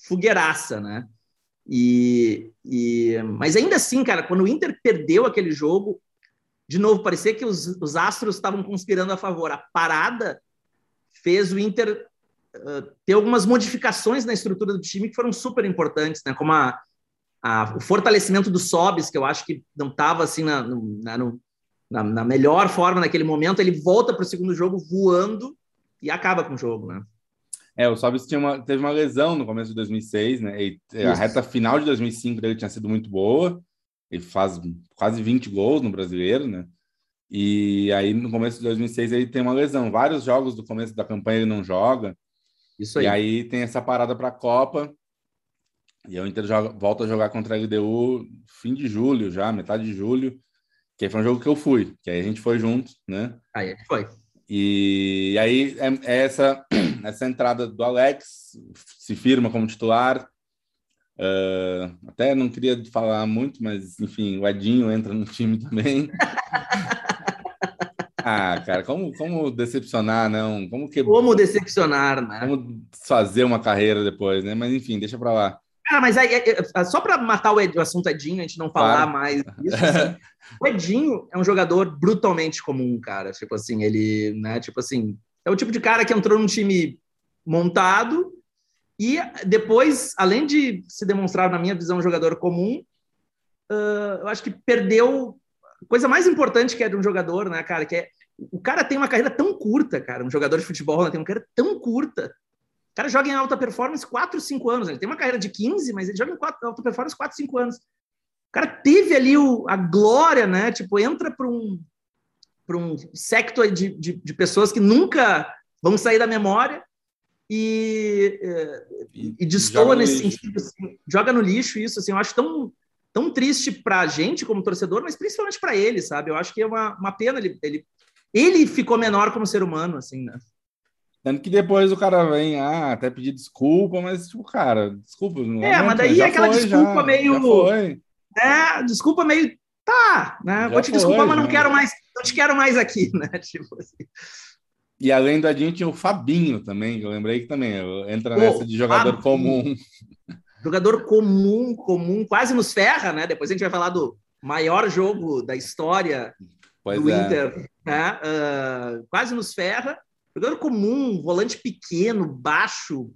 fogueiraça, né? E, e, mas ainda assim, cara, quando o Inter perdeu aquele jogo, de novo, parecia que os, os astros estavam conspirando a favor. A parada fez o Inter uh, ter algumas modificações na estrutura do time que foram super importantes, né? Como a, a, o fortalecimento do Sobis, que eu acho que não estava assim na, na, na, na, melhor forma naquele momento, ele volta para o segundo jogo voando e acaba com o jogo, né?
É, o Sobis tinha uma, teve uma lesão no começo de 2006, né? E a reta final de 2005 dele tinha sido muito boa. Ele faz quase 20 gols no brasileiro, né? E aí no começo de 2006 ele tem uma lesão. Vários jogos do começo da campanha ele não joga.
Isso aí.
E aí tem essa parada para a Copa. E o Inter joga, volta a jogar contra a LDU fim de julho já, metade de julho. Que aí foi um jogo que eu fui, que aí a gente foi junto, né?
Aí foi.
E aí é, é essa, essa entrada do Alex se firma como titular. Uh, até não queria falar muito, mas enfim, o Edinho entra no time também. ah, cara, como, como decepcionar, não? Como, que,
como decepcionar, né?
Como fazer uma carreira depois, né? Mas enfim, deixa para lá.
Ah, mas aí, é, é, só para matar o, Ed, o, assunto Edinho, a gente não falar claro. mais disso, assim, o Edinho é um jogador brutalmente comum, cara. Tipo assim, ele, né, tipo assim, é o tipo de cara que entrou num time montado e depois, além de se demonstrar, na minha visão, um jogador comum, uh, eu acho que perdeu a coisa mais importante que é de um jogador, né, cara, que é o cara tem uma carreira tão curta, cara, um jogador de futebol né, tem uma carreira tão curta o cara joga em alta performance 4, 5 anos. Ele tem uma carreira de 15, mas ele joga em 4, alta performance 4, 5 anos. O cara teve ali o, a glória, né? Tipo, entra para um, um sector de, de, de, pessoas que nunca vão sair da memória e, e, e destoa nesse sentido. Assim, joga no lixo isso. Assim, eu acho tão, tão triste para a gente como torcedor, mas principalmente para ele, sabe? Eu acho que é uma, uma pena. Ele, ele, ele ficou menor como ser humano, assim, né?
Tanto que depois o cara vem, ah, até pedir desculpa, mas, tipo, cara, desculpa.
É, mas daí é aquela foi, desculpa já, meio. Já É, desculpa meio. Tá, né? Vou te foi, desculpar, mas não quero mais, não te quero mais aqui, né? Tipo assim.
E além do Adinho, tinha o Fabinho também, eu lembrei que também entra Pô, nessa de jogador Fabinho. comum.
Jogador comum, comum, quase nos ferra, né? Depois a gente vai falar do maior jogo da história pois do é. Inter, né? Uh, quase nos ferra. Jogador comum, volante pequeno, baixo.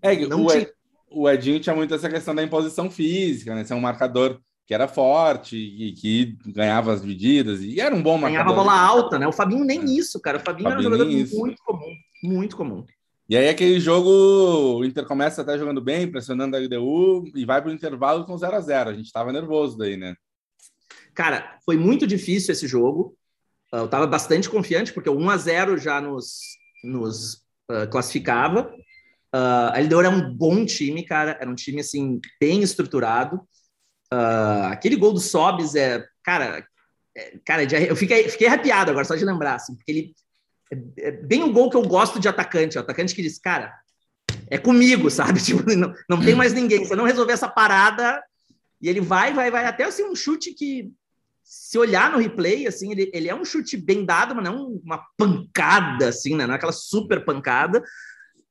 É, não o, tinha... o Edinho tinha muito essa questão da imposição física, né? Ser um marcador que era forte e que ganhava as medidas e era um bom marcador.
Ganhava bola alta, né? O Fabinho nem é. isso, cara. O Fabinho, Fabinho era um jogador isso. muito comum, muito comum.
E aí aquele jogo, o Inter começa até jogando bem, pressionando a LDU e vai para o intervalo com 0 a 0 A gente estava nervoso daí, né?
Cara, foi muito difícil esse jogo. Eu estava bastante confiante, porque o 1 a 0 já nos, nos uh, classificava. Uh, a LDU era um bom time, cara. Era um time, assim, bem estruturado. Uh, aquele gol do Sobis é, cara, é, cara, eu fiquei, fiquei arrepiado agora só de lembrar, assim, porque ele é, é bem o gol que eu gosto de atacante, o atacante que diz, cara, é comigo, sabe? Tipo, não, não tem mais ninguém. Se eu não resolver essa parada, e ele vai, vai, vai, até assim um chute que, se olhar no replay, assim, ele, ele é um chute bem dado, mas não uma pancada, assim, né? Não é aquela super pancada.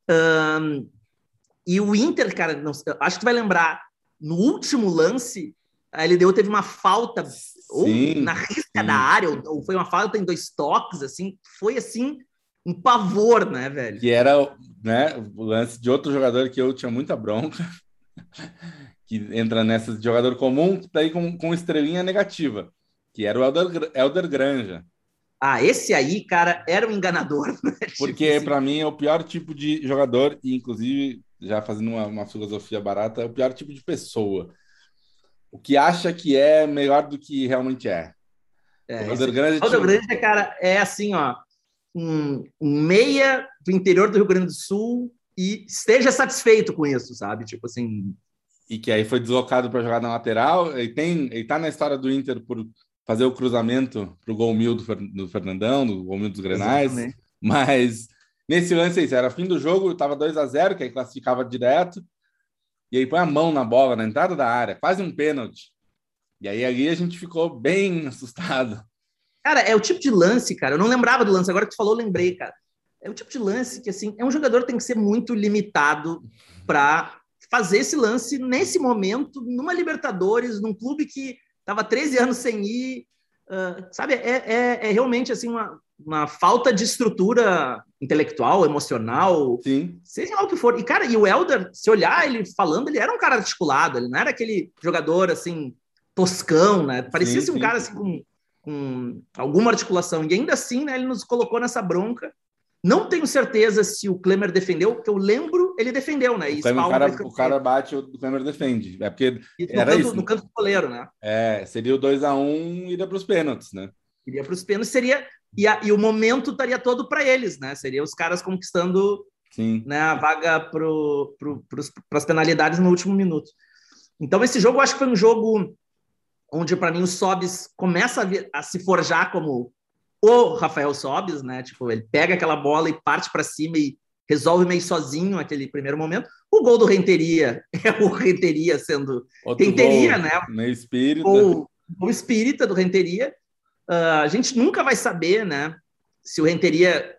Um, e o Inter, cara, não, acho que tu vai lembrar, no último lance, a LDU teve uma falta, sim, ou na risca sim. da área, ou, ou, foi uma falta em dois toques, assim, foi assim, um pavor, né, velho?
Que era né, o lance de outro jogador que eu tinha muita bronca, que entra nessa de jogador comum, daí com, com estrelinha negativa, que era o Elder, Elder Granja.
Ah, esse aí, cara, era um enganador. Né?
Porque, tipo assim. para mim, é o pior tipo de jogador, e inclusive já fazendo uma, uma filosofia barata, é o pior tipo de pessoa. O que acha que é melhor do que realmente é.
é o Alder Grande, tipo... Grande, cara, é assim, ó, um, um meia do interior do Rio Grande do Sul e esteja satisfeito com isso, sabe? Tipo assim.
E que aí foi deslocado para jogar na lateral. Ele tem, ele tá na história do Inter por fazer o cruzamento para o gol mil do, do Fernandão, do gol mil dos Grenais. Exatamente. Mas Nesse lance aí, era fim do jogo, estava 2 a 0 que aí classificava direto. E aí põe a mão na bola, na entrada da área, quase um pênalti. E aí ali a gente ficou bem assustado.
Cara, é o tipo de lance, cara. Eu não lembrava do lance, agora que tu falou, eu lembrei, cara. É o tipo de lance que, assim, é um jogador que tem que ser muito limitado para fazer esse lance nesse momento, numa Libertadores, num clube que estava 13 anos sem ir. Uh, sabe, é, é, é, realmente assim uma, uma falta de estrutura intelectual, emocional, Sim. seja lá o que for. E, cara, e o Elder, se olhar ele falando, ele era um cara articulado, ele não era aquele jogador, assim, toscão, né? Parecia sim, um cara, assim, com, com alguma articulação. E ainda assim, né, ele nos colocou nessa bronca. Não tenho certeza se o Klemer defendeu, porque eu lembro, ele defendeu, né?
O, Klemer, o, cara, o cara, bate, o Klemer defende. É porque era
canto,
isso.
No canto do goleiro, né?
É, seria o 2x1 um, iria para os pênaltis, né?
Iria para os pênaltis, seria e, a, e o momento estaria todo para eles, né? Seria os caras conquistando né, a vaga para pro, as penalidades no último minuto. Então, esse jogo eu acho que foi um jogo onde, para mim, o Sobis começa a, a, se forjar como o Rafael Sobis, né? Tipo, ele pega aquela bola e parte para cima e resolve meio sozinho aquele primeiro momento. O gol do Renteria é o Renteria sendo Outro Renteria, gol, né?
Meio espírita.
O, o espírita do Renteria. Uh, a gente nunca vai saber, né, se o Renteria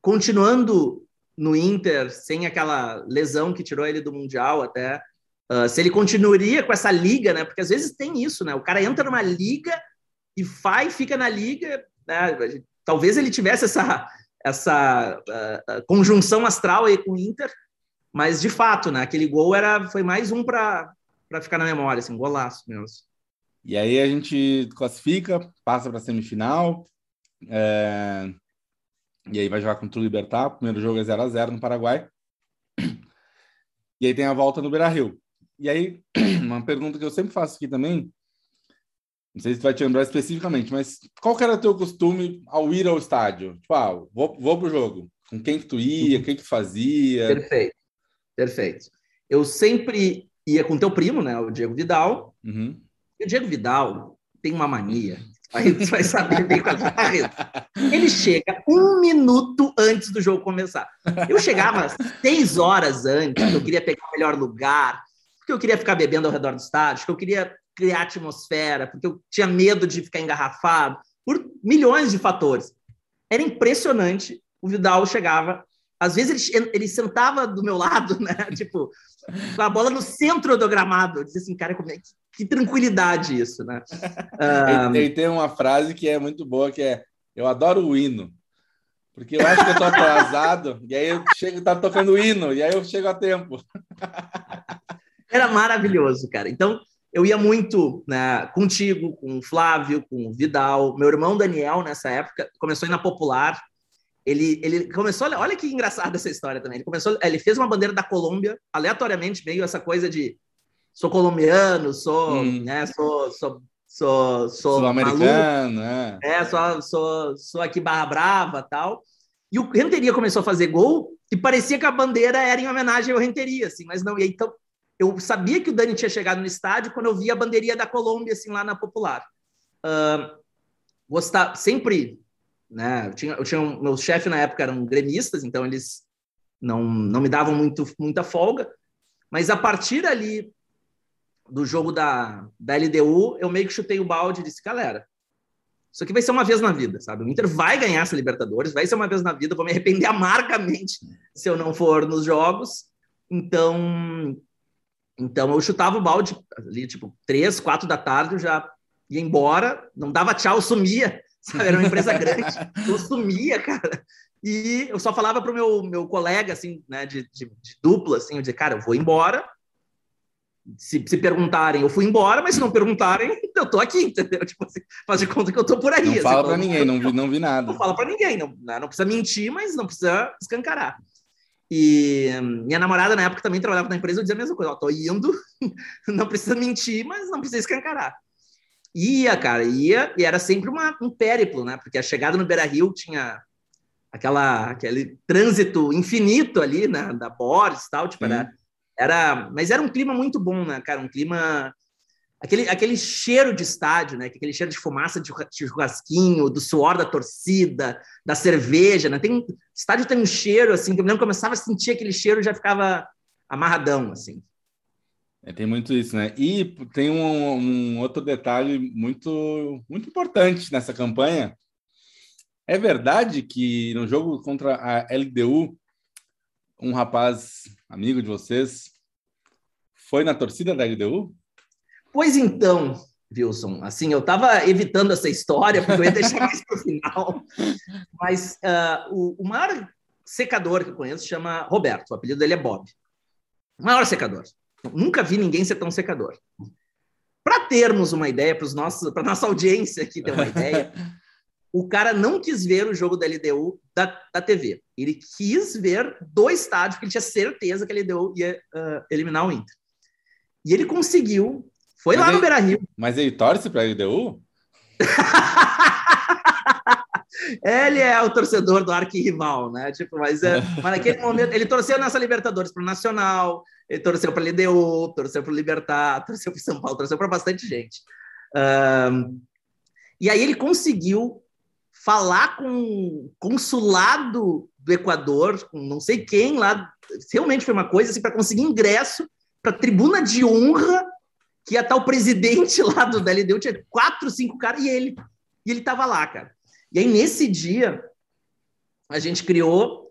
continuando no Inter sem aquela lesão que tirou ele do mundial até, uh, se ele continuaria com essa liga, né? Porque às vezes tem isso, né? O cara entra numa liga e vai, fica na liga, né? Talvez ele tivesse essa essa uh, conjunção astral aí com o Inter, mas de fato, né? Aquele gol era foi mais um para ficar na memória, assim, um golaço mesmo.
E aí a gente classifica, passa para a semifinal. É... E aí vai jogar contra o Libertar. O primeiro jogo é 0 a 0 no Paraguai. E aí tem a volta no Beira Rio. E aí, uma pergunta que eu sempre faço aqui também. Não sei se tu vai te lembrar especificamente, mas qual que era o teu costume ao ir ao estádio? Tipo, ah, vou, vou pro jogo. Com quem que tu ia? O que que fazia?
Perfeito. Perfeito. Eu sempre ia com teu primo, né? O Diego Vidal. Uhum. E o Diego Vidal tem uma mania. Aí você vai saber bem qual é Ele chega um minuto antes do jogo começar. Eu chegava seis horas antes, eu queria pegar o melhor lugar, porque eu queria ficar bebendo ao redor do estádio, que eu queria criar atmosfera, porque eu tinha medo de ficar engarrafado, por milhões de fatores. Era impressionante. O Vidal chegava, às vezes ele, ele sentava do meu lado, né? Tipo, com a bola no centro do gramado. Eu disse assim, cara, como é que, que tranquilidade isso, né?
Um... Ele tem uma frase que é muito boa, que é eu adoro o hino. Porque eu acho que eu tô atrasado, e aí eu chego, tá tocando hino, e aí eu chego a tempo.
Era maravilhoso, cara. Então, eu ia muito né, contigo, com o Flávio, com o Vidal. Meu irmão Daniel, nessa época, começou a ir na Popular. Ele, ele começou, olha que engraçada essa história também. Ele começou, ele fez uma bandeira da Colômbia, aleatoriamente, meio essa coisa de sou colombiano, sou, hum. né, sou, sou sou sou,
sou americano, é.
é, sou, sou, sou aqui barra brava, tal. E o Renteria começou a fazer gol e parecia que a bandeira era em homenagem ao Renteria, assim, mas não. E aí, então eu sabia que o Dani tinha chegado no estádio quando eu vi a bandeirinha da Colômbia, assim, lá na Popular. Uh, gostar, sempre, né? Eu tinha, eu tinha um, meus chefes na época eram gremistas, então eles não, não me davam muito, muita folga. Mas a partir ali do jogo da, da LDU, eu meio que chutei o balde e disse, galera, isso aqui vai ser uma vez na vida, sabe? O Inter vai ganhar essa Libertadores, vai ser uma vez na vida, vou me arrepender amargamente se eu não for nos jogos. Então, então eu chutava o balde ali, tipo, três, quatro da tarde, eu já ia embora, não dava tchau, sumia, sabe? Era uma empresa grande, eu sumia, cara. E eu só falava pro meu, meu colega, assim, né, de, de, de dupla, assim, eu dizia, cara, eu vou embora, se, se, perguntarem, eu fui embora, mas se não perguntarem, eu tô aqui, entendeu? Tipo assim, faz de conta que eu tô por aí. Não
assim, fala para ninguém, não vi, não vi nada.
Não fala para ninguém, não, né, não precisa mentir, mas não precisa escancarar. E minha namorada na época também trabalhava na empresa, eu dizia a mesma coisa, ó, tô indo, não precisa mentir, mas não precisa escancarar. Ia, cara, ia, e era sempre uma, um périplo, né? Porque a chegada no Beira Rio tinha aquela, aquele trânsito infinito ali, né? Da Boris e tal, tipo, era, era, mas era um clima muito bom, né, cara? Um clima aquele, aquele cheiro de estádio, né? Aquele cheiro de fumaça de churrasquinho, do suor da torcida, da cerveja, né? Tem, estádio tem um cheiro, assim, que eu começava a sentir aquele cheiro já ficava amarradão, assim.
É, tem muito isso, né? E tem um, um, outro detalhe muito, muito importante nessa campanha. É verdade que no jogo contra a LDU, um rapaz amigo de vocês foi na torcida da LDU?
Pois então, Wilson, assim, eu estava evitando essa história, porque eu ia deixar mais para o final, mas uh, o, o, maior secador que eu conheço chama Roberto, o apelido dele é Bob. O maior secador. Nunca vi ninguém ser tão secador. Para termos uma ideia, para a nossa audiência aqui ter uma ideia, o cara não quis ver o jogo da LDU da, da TV. Ele quis ver do estádio, porque ele tinha certeza que a LDU ia uh, eliminar o Inter. E ele conseguiu foi mas lá ele, no Beira Rio.
Mas ele torce para a LDU?
ele é o torcedor do arquirrival, né? Tipo, mas, é, mas naquele momento ele torceu nessa Libertadores para o Nacional, ele torceu para a LDU, torceu para o Libertar, torceu para São Paulo, torceu para bastante gente. Um, e aí ele conseguiu falar com o consulado do Equador, com não sei quem lá, realmente foi uma coisa assim para conseguir ingresso para a tribuna de honra que ia estar o presidente lá do da LDU, tinha quatro, cinco caras, e ele. E ele estava lá, cara. E aí, nesse dia, a gente criou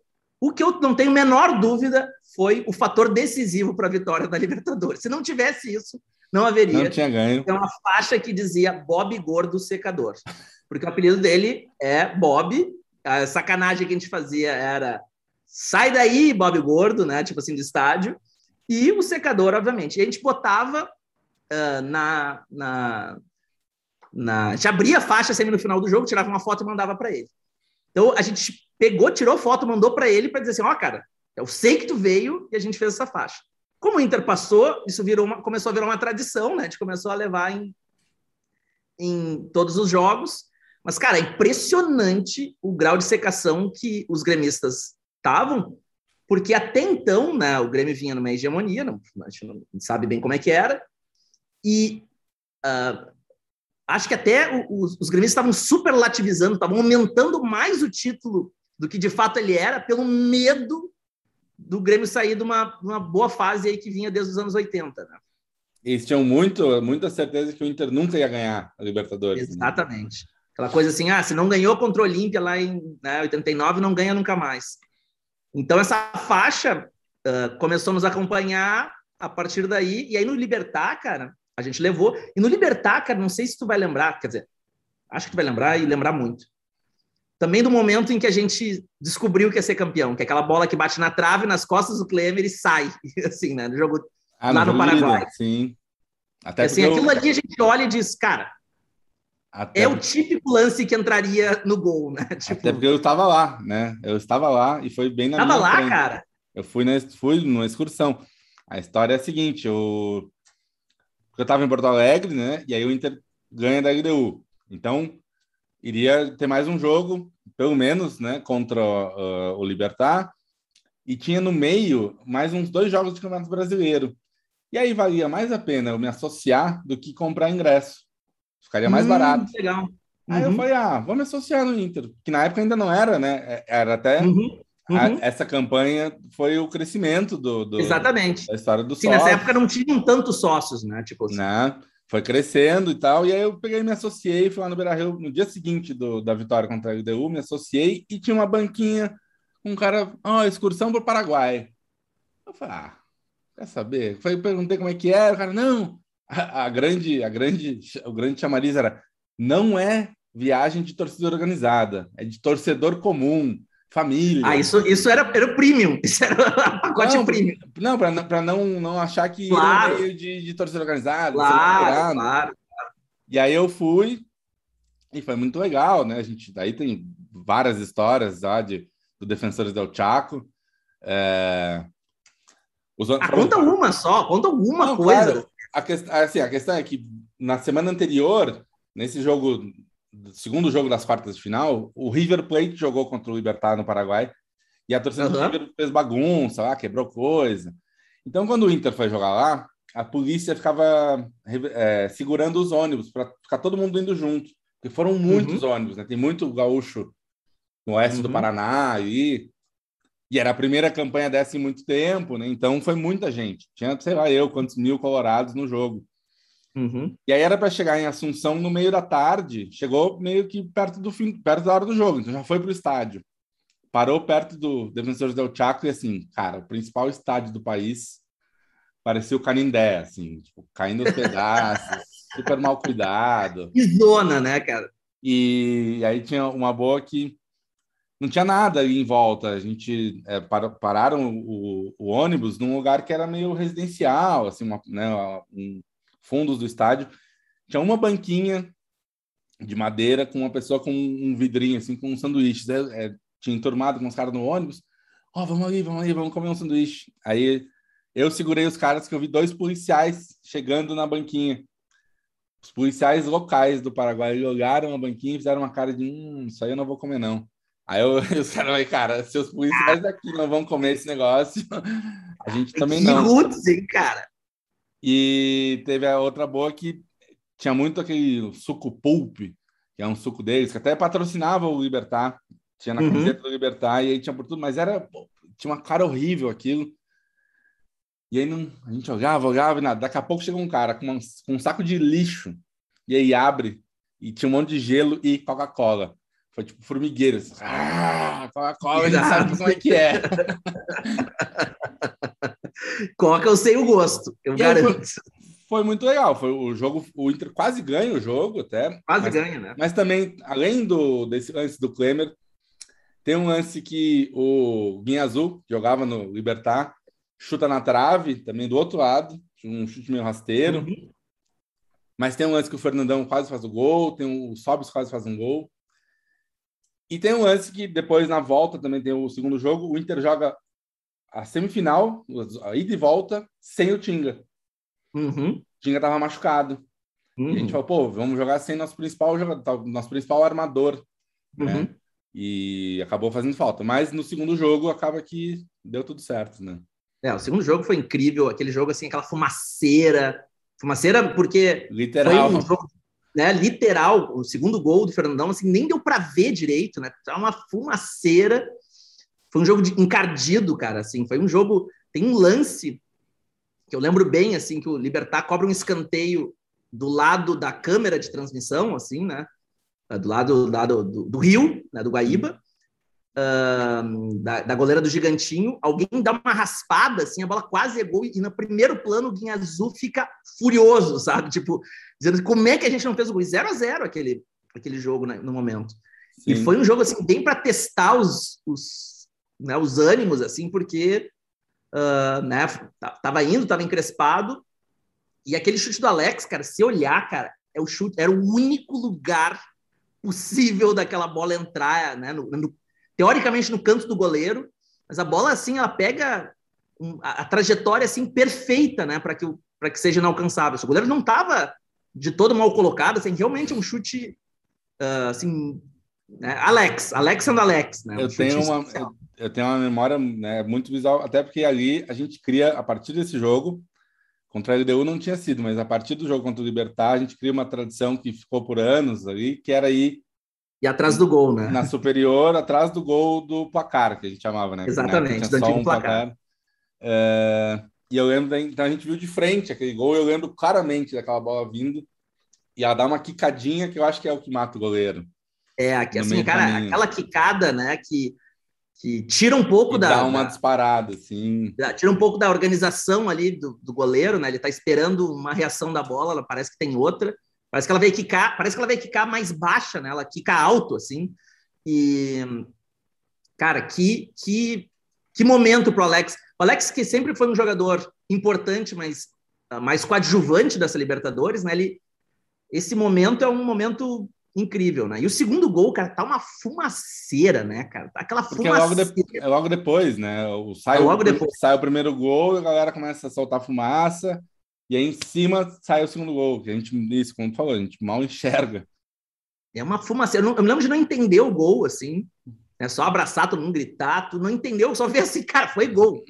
o que eu não tenho menor dúvida foi o fator decisivo para a vitória da Libertadores. Se não tivesse isso, não haveria.
Não tinha ganho.
Tem uma faixa que dizia Bob Gordo Secador. Porque o apelido dele é Bob. A sacanagem que a gente fazia era sai daí, Bob Gordo, né? Tipo assim, do estádio. E o secador, obviamente. E a gente botava uh, na, na, na. Gente abria a faixa sempre no final do jogo, tirava uma foto e mandava para ele. Então a gente pegou, tirou foto, mandou para ele para dizer assim: ó, oh, cara, eu sei que tu veio e a gente fez essa faixa. Como o Inter passou, isso virou uma, começou a virar uma tradição, né? A gente começou a levar em, em todos os jogos. Mas, cara, é impressionante o grau de secação que os gremistas estavam, porque até então, né, o Grêmio vinha numa hegemonia, não, a gente não sabe bem como é que era, e uh, acho que até os, os gremistas estavam superlativizando, estavam aumentando mais o título do que de fato ele era, pelo medo do Grêmio sair de uma, uma boa fase aí que vinha desde os anos 80. Né?
Eles tinham muito, muita certeza que o Inter nunca ia ganhar a Libertadores.
Né? Exatamente. Né? Aquela coisa assim, ah, se não ganhou contra o Olímpia lá em né, 89, não ganha nunca mais. Então, essa faixa uh, começou a nos acompanhar a partir daí. E aí, no Libertar, cara, a gente levou. E no Libertar, cara, não sei se tu vai lembrar, quer dizer, acho que tu vai lembrar e lembrar muito. Também do momento em que a gente descobriu que ia ser campeão, que é aquela bola que bate na trave, nas costas do Klemer e sai, assim, né? No jogo ah, lá no, no Paraguai. Líder,
sim.
Até assim, aquilo eu... ali a gente olha e diz, cara, até... É o típico lance que entraria no gol, né?
Tipo... Até porque eu estava lá, né? Eu estava lá e foi bem na
Tava lá, frente. cara?
Eu fui, na, fui numa excursão. A história é a seguinte, eu... eu estava em Porto Alegre, né? E aí o Inter ganha da LDU. Então, iria ter mais um jogo, pelo menos, né? Contra uh, o Libertar. E tinha no meio mais uns dois jogos de Campeonato Brasileiro. E aí valia mais a pena eu me associar do que comprar ingresso. Ficaria mais hum, barato.
Legal.
Aí eu uhum. falei, ah, vamos associar no Inter, que na época ainda não era, né? É, era até. Uhum. A, uhum. essa campanha foi o crescimento do, do
Exatamente.
da história do
Sim, nessa época não tinham tantos sócios, né? Tipo
assim. Né? Foi crescendo e tal. E aí eu peguei me associei, fui lá no Beira Rio no dia seguinte do, da vitória contra a LDU, me associei e tinha uma banquinha, um cara, ó, oh, excursão para o Paraguai. Eu falei, ah, quer saber? Foi, perguntei como é que era, o cara, não, a, a, grande, a grande, o grande chamariz era não é viagem de torcida organizada, é de torcedor comum, família.
Ah, isso, isso era, era o premium, isso era o pacote
não,
premium.
Não, para não, não achar que
claro.
meio de, de torcida organizada.
Claro, claro,
E aí eu fui e foi muito legal, né? A gente daí tem várias histórias lá de do Defensores del Chaco. É...
Os... Ah, conta uma só, conta alguma não, coisa.
Claro a, que, assim, a questão é que na semana anterior, nesse jogo, segundo jogo das quartas de final, o River Plate jogou contra o Libertar no Paraguai e a torcida uhum. do River fez bagunça lá, quebrou coisa. Então, quando o Inter foi jogar lá, a polícia ficava é, segurando os ônibus para ficar todo mundo indo junto, porque foram muitos uhum. ônibus, né? Tem muito gaúcho no oeste uhum. do Paraná e e era a primeira campanha dessa em muito tempo, né? Então foi muita gente. Tinha, sei lá, eu, quantos mil colorados no jogo.
Uhum.
E aí era para chegar em Assunção no meio da tarde. Chegou meio que perto do fim, perto da hora do jogo. Então já foi para o estádio. Parou perto do Defensores del Chaco e assim, cara, o principal estádio do país parecia o Canindé, assim, tipo, caindo aos pedaços, super mal cuidado.
Que zona, né, cara?
E aí tinha uma boa que não tinha nada ali em volta. A gente é, para, pararam o, o, ônibus num lugar que era meio residencial, assim, uma, né, um, fundos do estádio. Tinha uma banquinha de madeira com uma pessoa com um vidrinho, assim, com um sanduíche. É, é, tinha enturmado com os caras no ônibus. Ó, oh, vamos ali, vamos ali, vamos comer um sanduíche. Aí eu segurei os caras que eu vi dois policiais chegando na banquinha. Os policiais locais do Paraguai olharam a banquinha e fizeram uma cara de hum, isso aí eu não vou comer, não. Aí eu, os caras vai, cara, seus policiais daqui não vão comer esse negócio, a gente também não.
Minutos, hein, cara?
E teve a outra boa que tinha muito aquele suco pulp, que é um suco deles, que até patrocinava o Libertar, tinha na uhum. camiseta do Libertar, e aí tinha por tudo, mas era, tinha uma cara horrível aquilo. E aí não, a gente olhava, olhava e nada. Daqui a pouco chega um cara com, uma, com um saco de lixo, e aí abre, e tinha um monte de gelo e Coca-Cola. Foi tipo formigueiro. Assim. Ah, Coca-Cola, a gente sabe como é que é.
Coca eu sei o gosto, eu e garanto. Foi,
foi, muito legal. Foi o jogo, o Inter quase ganha o jogo até.
Quase
mas,
ganha, né?
Mas também, além do, desse lance do Klemer, tem um lance que o Guinha Azul jogava no Libertar, chuta na trave, também do outro lado, um chute meio rasteiro. Uhum. Mas tem um lance que o Fernandão quase faz o gol, tem o Sobis quase faz um gol. E tem um lance que depois, na volta, também tem o segundo jogo, o Inter joga a semifinal, a ida e volta, sem o Tinga.
Uhum.
O Tinga tava machucado. Uhum. E a gente uhum. falou, pô, vamos jogar sem nosso principal jogador, nosso principal armador. Né? Uhum. Né? E acabou fazendo falta. Mas no segundo jogo acaba que deu tudo certo, né?
É, o segundo jogo foi incrível, aquele jogo assim, aquela fumaceira. Fumaceira porque
Literal.
foi um jogo né, literal, o segundo gol do Fernandão, assim, nem deu para ver direito, né? Tá uma fumaceira. Foi um jogo de encardido, cara, assim, foi um jogo, tem um lance que eu lembro bem, assim, que o Libertar cobra um escanteio do lado da câmera de transmissão, assim, né? Do lado, do, lado do, do rio, né? do Guaíba, uh, da, da, goleira do Gigantinho. Alguém dá uma raspada, assim, a bola quase é gol, e no primeiro plano o Guinha Azul fica furioso, sabe? Tipo, dizendo como é que a gente não fez o gol? 0 a 0 aquele, aquele jogo né, no momento. Sim. E foi um jogo, assim, bem para testar os, os, né, os ânimos, assim, porque uh, né, tava indo, tava encrespado, e aquele chute do Alex, cara, se olhar, cara, é o chute, era o único lugar possível daquela bola entrar, né? No, no, teoricamente no canto do goleiro, mas a bola assim, ela pega um, a, a, trajetória assim perfeita, né, para que para que seja inalcançável. O goleiro não estava de todo mal colocado, assim, realmente é um chute uh, assim, né? Alex, Alex and Alex, né?
Um eu tenho uma eu, tenho uma memória né, muito visual, até porque ali a gente cria a partir desse jogo Contra a LDU não tinha sido, mas a partir do jogo contra o Libertar, a gente cria uma tradição que ficou por anos ali, que era ir.
E atrás do gol, né?
Na superior, atrás do gol do placar, que a gente chamava, né?
Exatamente, do antigo um placar. placar.
É... E eu lembro, então a gente viu de frente aquele gol, eu lembro claramente daquela bola vindo, e ela dá uma quicadinha que eu acho que é o que mata o goleiro.
É, assim, cara, aquela quicada, né, que que tira um pouco da.
Dá uma da, disparada, sim.
Tira um pouco da organização ali do, do goleiro, né? Ele está esperando uma reação da bola, ela parece que tem outra. Parece que ela veio quicar, parece que ela veio quicar mais baixa, né? Ela quica alto, assim. E. Cara, que, que, que momento pro Alex. O Alex, que sempre foi um jogador importante, mas mais coadjuvante dessa Libertadores, né? Ele, esse momento é um momento incrível, né? E o segundo gol, cara, tá uma fumaceira, né, cara? Tá aquela
Porque fumaceira. É logo, de... é logo depois, né? O, sai, é logo o, depois. sai o primeiro gol, a galera começa a soltar fumaça, e aí em cima sai o segundo gol, que a gente, isso, como tu falou, a gente mal enxerga.
É uma fumaceira. Eu, não, eu me lembro de não entender o gol, assim, né? Só abraçar, todo mundo gritar, tu não entendeu, só ver assim, cara, foi gol,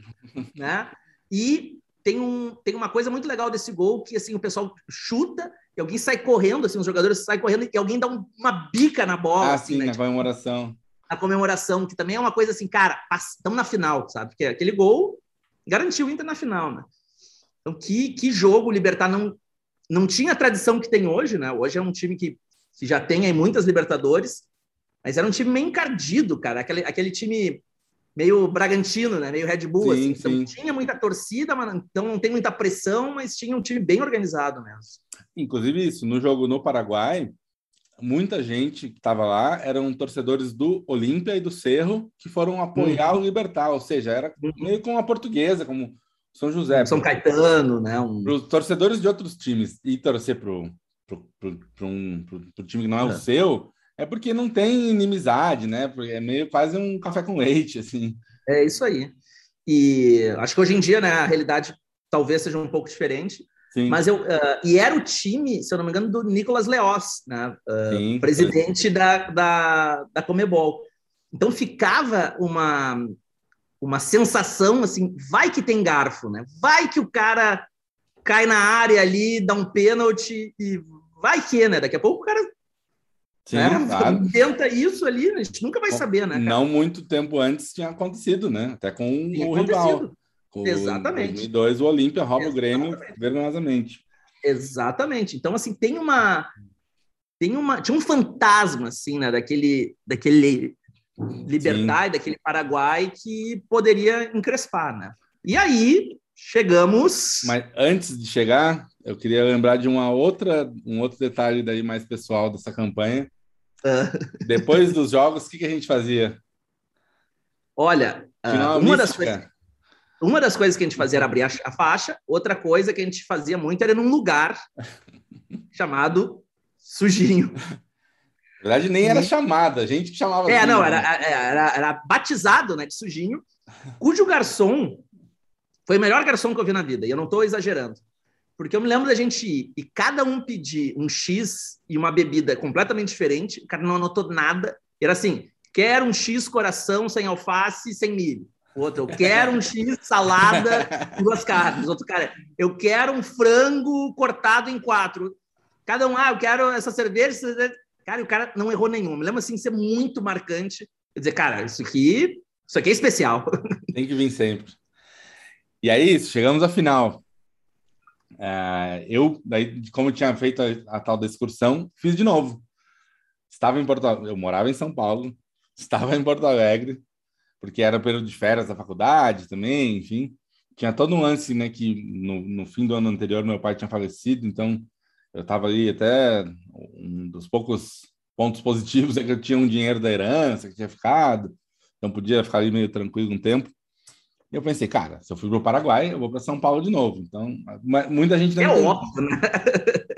né? E tem, um, tem uma coisa muito legal desse gol, que, assim, o pessoal chuta, e alguém sai correndo, assim, os jogadores saem correndo e alguém dá um, uma bica na bola.
Ah,
assim,
sim,
né?
na tipo, comemoração.
Na comemoração, que também é uma coisa assim, cara, estamos na final, sabe? Porque aquele gol garantiu o Inter na final, né? Então, que, que jogo o Libertar não, não tinha a tradição que tem hoje, né? Hoje é um time que, que já tem aí muitas Libertadores, mas era um time meio encardido, cara. Aquele, aquele time meio Bragantino, né? Meio Red Bull, sim, assim. Então sim. tinha muita torcida, mas então não tem muita pressão, mas tinha um time bem organizado mesmo.
Inclusive isso, no jogo no Paraguai, muita gente que estava lá eram torcedores do Olímpia e do Cerro que foram apoiar uhum. o Libertar, ou seja, era meio como a portuguesa, como São José.
São Caetano, né?
Um... Os torcedores de outros times e torcer para um pro time que não é, é o seu, é porque não tem inimizade, né? Porque é meio quase um café com leite, assim.
É isso aí. E acho que hoje em dia, né, a realidade talvez seja um pouco diferente. Sim. Mas eu. Uh, e era o time, se eu não me engano, do Nicolas Leoz, né? Uh, Sim, presidente da, da, da Comebol. Então ficava uma, uma sensação assim: vai que tem garfo, né? Vai que o cara cai na área ali, dá um pênalti e vai que, né? Daqui a pouco o cara Sim, né? claro. Inventa isso ali, a gente nunca vai saber, né? Cara?
Não muito tempo antes tinha acontecido, né? Até com tinha o rival. Com
Exatamente.
Em 2002, o Olímpia rouba Exatamente. o Grêmio vergonhosamente.
Exatamente. Então, assim, tem uma. Tem uma. Tinha um fantasma, assim, né? Daquele. daquele Libertar, daquele Paraguai que poderia encrespar, né? E aí chegamos.
Mas antes de chegar, eu queria lembrar de uma outra, um outro detalhe daí mais pessoal dessa campanha. Uh. Depois dos jogos, o que, que, a gente fazia?
Olha, uh, uma, das coisas, uma das coisas que a gente fazia era abrir a, faixa, outra coisa que a gente fazia muito era num lugar chamado Sujinho.
Na verdade, nem era chamada, a gente que chamava.
É, assim, não, era, né? era, era, batizado né, de Sujinho, cujo garçom foi o melhor garçom que eu vi na vida, e eu não estou exagerando. Porque eu me lembro da gente ir e cada um pedir um X e uma bebida completamente diferente, o cara não anotou nada. Era assim: quero um X coração sem alface e sem milho. Outro, eu quero um X salada com duas carnes. Outro cara, eu quero um frango cortado em quatro. Cada um, ah, eu quero essa cerveja. Cara, e o cara não errou nenhum. Me lembro assim, ser muito marcante. Quer dizer, cara, isso aqui, isso aqui é especial.
Tem que vir sempre. E aí, chegamos à final. É, eu, daí, como tinha feito a, a, tal da excursão, fiz de novo. Estava em Porto eu morava em São Paulo, estava em Porto Alegre, porque era o período de férias da faculdade também, enfim. Tinha todo um lance, né, que no, no fim do ano anterior meu pai tinha falecido, então eu estava ali até um dos poucos pontos positivos é que eu tinha um dinheiro da herança que tinha ficado, então podia ficar ali meio tranquilo um tempo. E eu pensei, cara, se eu fui para o Paraguai, eu vou para São Paulo de novo. Então, muita gente não
é
entendeu.
óbvio, né?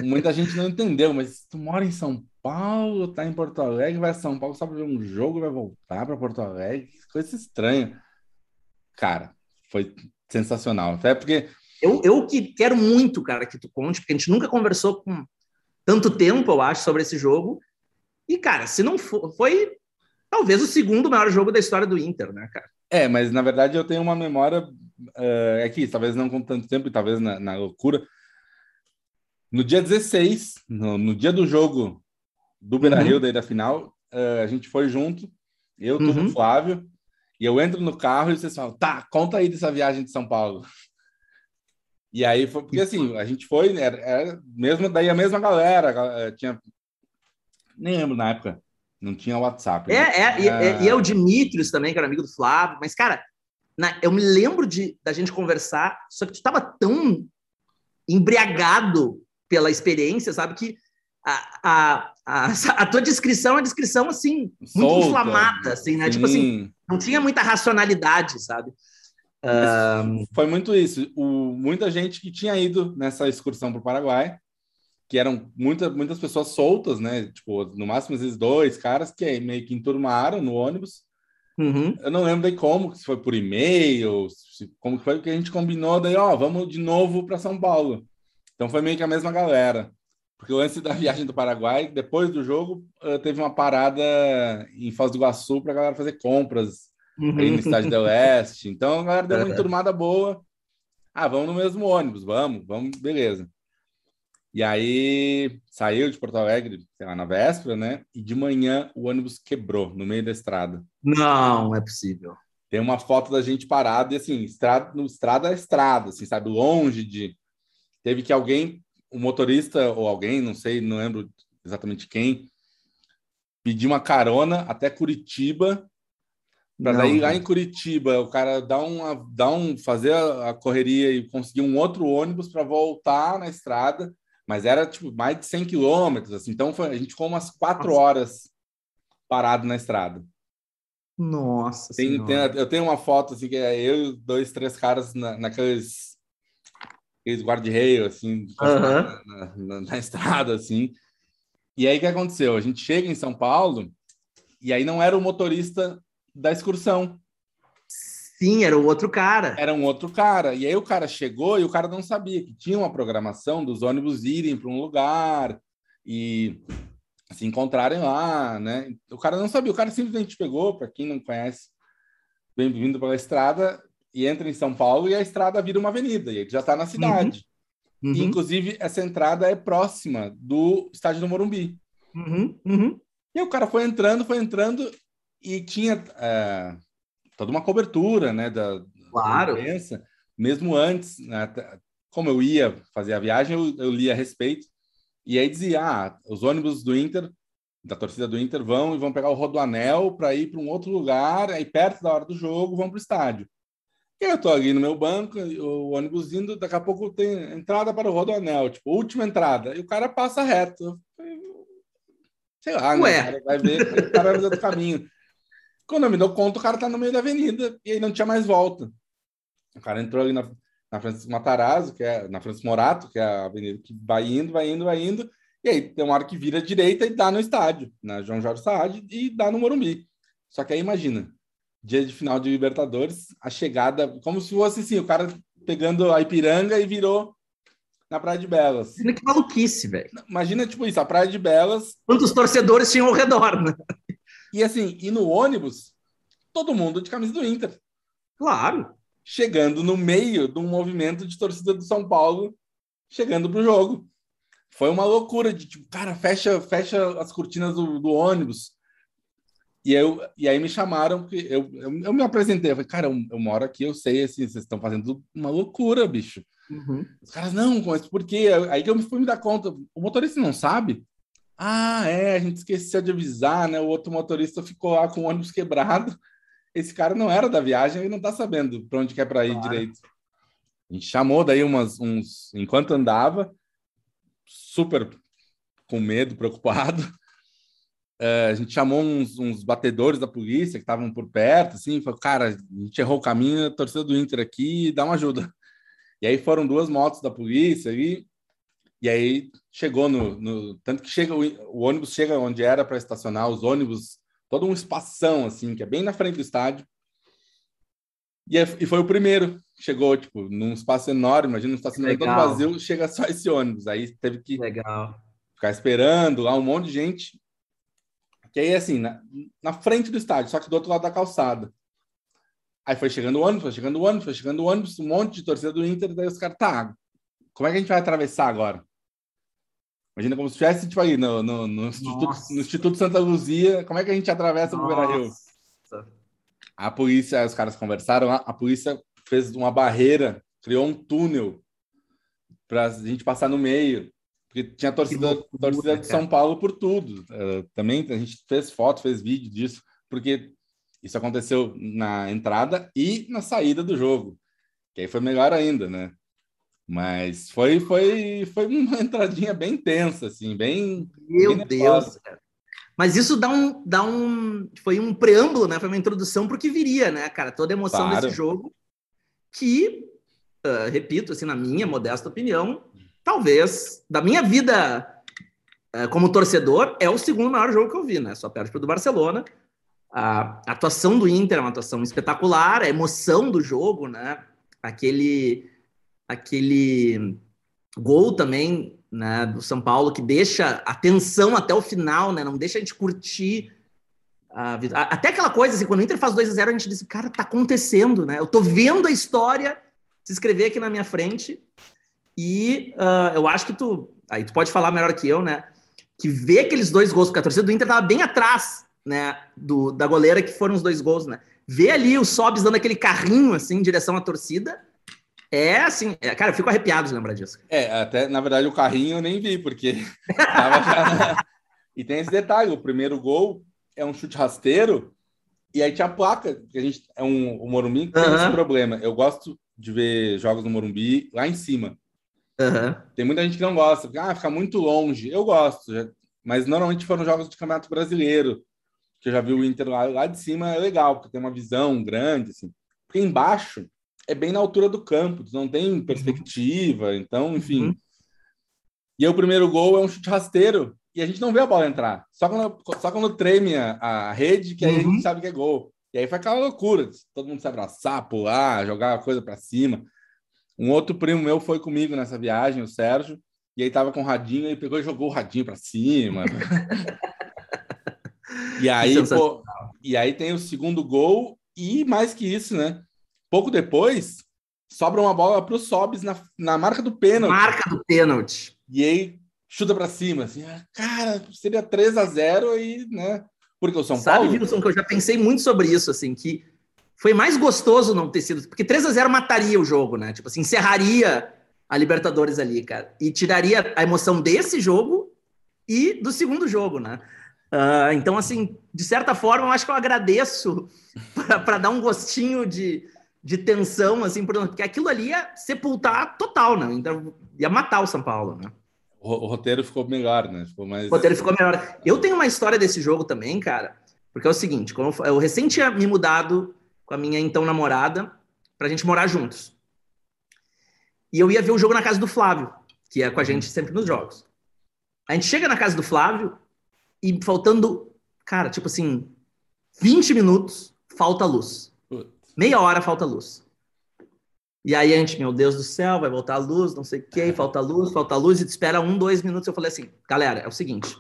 muita gente não entendeu, mas tu mora em São Paulo, tá em Porto Alegre, vai a São Paulo só para ver um jogo, vai voltar para Porto Alegre, coisa estranha. Cara, foi sensacional. Até porque
eu, eu que quero muito, cara, que tu conte, porque a gente nunca conversou com tanto tempo, eu acho, sobre esse jogo. E, cara, se não for, foi talvez o segundo maior jogo da história do Inter, né, cara?
É, mas na verdade eu tenho uma memória uh, aqui, talvez não com tanto tempo e talvez na, na loucura. No dia 16, no, no dia do jogo do Beira Rio, uhum. daí da final, uh, a gente foi junto, eu, uhum. Flávio, e eu entro no carro e vocês falam, tá, conta aí dessa viagem de São Paulo. E aí foi, porque assim, a gente foi, era, era mesmo, daí a mesma galera, tinha, nem lembro na época, não tinha WhatsApp.
É, né? é, e, é, e é o Dimitrios também, que era amigo do Flávio. Mas, cara, na, eu me lembro de da gente conversar, só que tu estava tão embriagado pela experiência, sabe? Que a, a, a, a tua descrição é uma descrição, assim, muito Solta, inflamada, assim, né? Sim. Tipo assim, não tinha muita racionalidade, sabe?
Um... Foi muito isso. O, muita gente que tinha ido nessa excursão para o Paraguai que eram muita, muitas pessoas soltas, né? Tipo, no máximo esses dois caras que meio que enturmaram no ônibus. Uhum. Eu não lembro daí como, se foi por e-mail, se, como que foi que a gente combinou daí, ó, vamos de novo para São Paulo. Então foi meio que a mesma galera. Porque lance da viagem do Paraguai, depois do jogo, eh, teve uma parada em Foz do Iguaçu para a galera fazer compras uhum. aí no estádio do Oeste. Então a galera deu uma enturmada boa. Ah, vamos no mesmo ônibus, vamos, vamos, beleza. E aí saiu de Porto Alegre, sei lá, na véspera, né? E de manhã o ônibus quebrou no meio da estrada.
Não, é possível.
Tem uma foto da gente parado e assim, estrada, no estrada a estrada, assim, sabe, longe de. Teve que alguém, o motorista ou alguém, não sei, não lembro exatamente quem, pedir uma carona até Curitiba para daí lá em Curitiba o cara dá uma, dá um fazer a, correria e conseguir um outro ônibus para voltar na estrada mas era tipo mais de 100 quilômetros, assim, então foi, a gente ficou umas quatro Nossa. horas parado na estrada.
Nossa
tem, tem, eu tenho uma foto assim que é eu e dois, três caras na, naqueles aqueles guarda-reio assim uhum. na, na, na, estrada assim. E aí o que aconteceu? A gente chega em São Paulo e aí não era o motorista da excursão.
Sim, era o outro cara.
Era um outro cara. E aí o cara chegou e o cara não sabia que tinha uma programação dos ônibus irem para um lugar e se encontrarem lá, né? O cara não sabia, o cara simplesmente pegou, para quem não conhece, vem vindo pela estrada e entra em São Paulo e a estrada vira uma avenida e ele já está na cidade. Uhum. Uhum. inclusive, essa entrada é próxima do estádio do Morumbi.
Uhum. uhum.
E o cara foi entrando, foi entrando e tinha é, toda uma cobertura, né, da,
claro.
da imprensa, mesmo antes, né, como eu ia fazer a viagem, eu, eu li a respeito, e aí dizia, ah, os ônibus do Inter, da torcida do Inter, vão e vão pegar o Rodoanel para ir para um outro lugar, aí perto da hora do jogo, vão para o estádio. Eu estou ali no meu banco, o ônibus indo, daqui a pouco tem entrada para o Rodoanel, tipo, última entrada, e o cara passa reto. Sei lá, né? vai ver, o cara vai ver do caminho. Quando eu me dou conta, o cara tá no meio da avenida e aí não tinha mais volta. O cara entrou ali na, na Francisco Matarazzo, que é na Francisco Morato, que é a avenida que vai indo, vai indo, vai indo, e aí tem uma hora que vira direita e dá no estádio, na João Jorge Saad, e dá no Morumbi. Só que aí imagina, dia de final de Libertadores, a chegada, como se fosse assim, o cara pegando a Ipiranga e virou na Praia de Belas.
Imagina que maluquice, velho.
Imagina, tipo isso, a Praia de Belas.
Quantos torcedores tinham ao redor, né?
E assim, e no ônibus, todo mundo de camisa do Inter.
Claro.
Chegando no meio de um movimento de torcida do São Paulo, chegando pro jogo. Foi uma loucura de tipo, cara, fecha, fecha as cortinas do, do ônibus. E, eu, e aí me chamaram, que eu, eu, eu me apresentei, eu falei, cara, eu, eu moro aqui, eu sei, assim, vocês estão fazendo uma loucura, bicho. Uhum. Os caras, não, mas por quê? Aí que eu fui me dar conta. O motorista não sabe? Ah, é, a gente esqueceu de avisar, né? O outro motorista ficou lá com o ônibus quebrado. Esse cara não era da viagem e não tá sabendo para onde quer para ir claro. direito. A gente chamou daí umas, uns. Enquanto andava, super com medo, preocupado. É, a gente chamou uns, uns, batedores da polícia que estavam por perto, assim, falou, cara, a gente errou o caminho, torcida do Inter aqui, dá uma ajuda. E aí foram duas motos da polícia e, e aí chegou no, no tanto que chega o, o ônibus chega onde era para estacionar os ônibus, todo um espação assim, que é bem na frente do estádio. E, é, e foi o primeiro, chegou tipo num espaço enorme, imagina um estacionamento todo vazio, chega só esse ônibus. Aí teve que
Legal.
ficar esperando lá um monte de gente que aí, assim, na, na frente do estádio, só que do outro lado da calçada. Aí foi chegando o ônibus, foi chegando o ônibus, foi chegando o ônibus, um monte de torcida do Inter, daí os caras, tá, como é que a gente vai atravessar agora? Imagina como se estivesse, tipo, aí no, no, no, Instituto, no, Instituto, Santa Luzia, como é que a gente atravessa o Beira-Rio? A polícia, os caras conversaram, a, a polícia fez uma barreira, criou um túnel para a gente passar no meio. Porque tinha torcida, torcida de São Paulo por tudo. Uh, também a gente fez foto, fez vídeo disso, porque isso aconteceu na entrada e na saída do jogo. Que aí foi melhor ainda, né? Mas foi, foi, foi uma entradinha bem tensa, assim, bem.
Meu bem Deus, cara. Mas isso dá um, dá um. Foi um preâmbulo, né? Foi uma introdução para o que viria, né, cara? Toda a emoção claro. desse jogo. Que, uh, repito, assim, na minha modesta opinião, talvez, da minha vida uh, como torcedor, é o segundo maior jogo que eu vi, né? Só perde para o do Barcelona. A atuação do Inter é uma atuação espetacular, a emoção do jogo, né? Aquele, aquele gol também né, do São Paulo que deixa a tensão até o final, né? Não deixa a gente curtir a vida. Até aquela coisa assim, quando o Inter faz 2 a 0 a gente diz, cara, tá acontecendo, né? Eu tô vendo a história se escrever aqui na minha frente e uh, eu acho que tu, aí tu pode falar melhor que eu, né? Que ver aqueles dois gols, porque a torcida do Inter tava bem atrás, né? Do, da goleira que foram os dois gols, né? Ver ali o Sobs dando aquele carrinho assim em direção à torcida. É assim, é, cara, eu fico arrepiado de lembrar disso.
É, até na verdade o carrinho eu nem vi, porque. E tem esse detalhe: o primeiro gol é um chute rasteiro, e aí tinha a placa, que a gente é um o Morumbi tem uhum. esse problema. Eu gosto de ver jogos no Morumbi lá em cima.
Uhum.
Tem muita gente que não gosta, porque ah, fica muito longe. Eu gosto, já, mas normalmente foram jogos de campeonato brasileiro, que eu já vi o Inter lá, lá de cima, é legal, porque tem uma visão grande, assim. Porque embaixo é bem na altura do campo, não tem uhum. perspectiva, uhum. então, enfim. Uhum. E o primeiro gol é um chute rasteiro, e a gente não vê a bola entrar. Só quando, só quando treme a, a rede, que aí a gente uhum. sabe que é gol. E aí foi aquela loucura, todo mundo se abraçar, pular, jogar a coisa para cima. Um outro primo meu foi comigo nessa viagem, o Sérgio, e aí tava com o radinho, ele pegou e jogou o radinho para cima. e aí, pô, e aí tem o segundo gol e mais que isso, né? Pouco depois, sobra uma bola para o Sobis na, na marca do pênalti.
Marca do pênalti.
E aí chuta para cima, assim, ah, cara, seria 3 a 0 aí, né? Porque o São
Sabe,
Paulo.
Sabe, Wilson, que eu já pensei muito sobre isso, assim, que foi mais gostoso não ter sido. Porque 3 a 0 mataria o jogo, né? Tipo assim, encerraria a Libertadores ali, cara. E tiraria a emoção desse jogo e do segundo jogo, né? Uh, então, assim, de certa forma, eu acho que eu agradeço para dar um gostinho de, de tensão, assim, porque aquilo ali ia sepultar total, né? Então, ia matar o São Paulo, né?
O, o roteiro ficou melhor, né? Ficou mais...
O roteiro ficou melhor. Eu tenho uma história desse jogo também, cara, porque é o seguinte, eu, eu recém tinha me mudado com a minha então namorada para a gente morar juntos. E eu ia ver o jogo na casa do Flávio, que é com a gente sempre nos jogos. A gente chega na casa do Flávio e faltando, cara, tipo assim, 20 minutos, falta luz. Meia hora falta luz. E aí a gente, meu Deus do céu, vai voltar a luz, não sei o que, falta luz, falta luz, e espera um, dois minutos. Eu falei assim, galera, é o seguinte,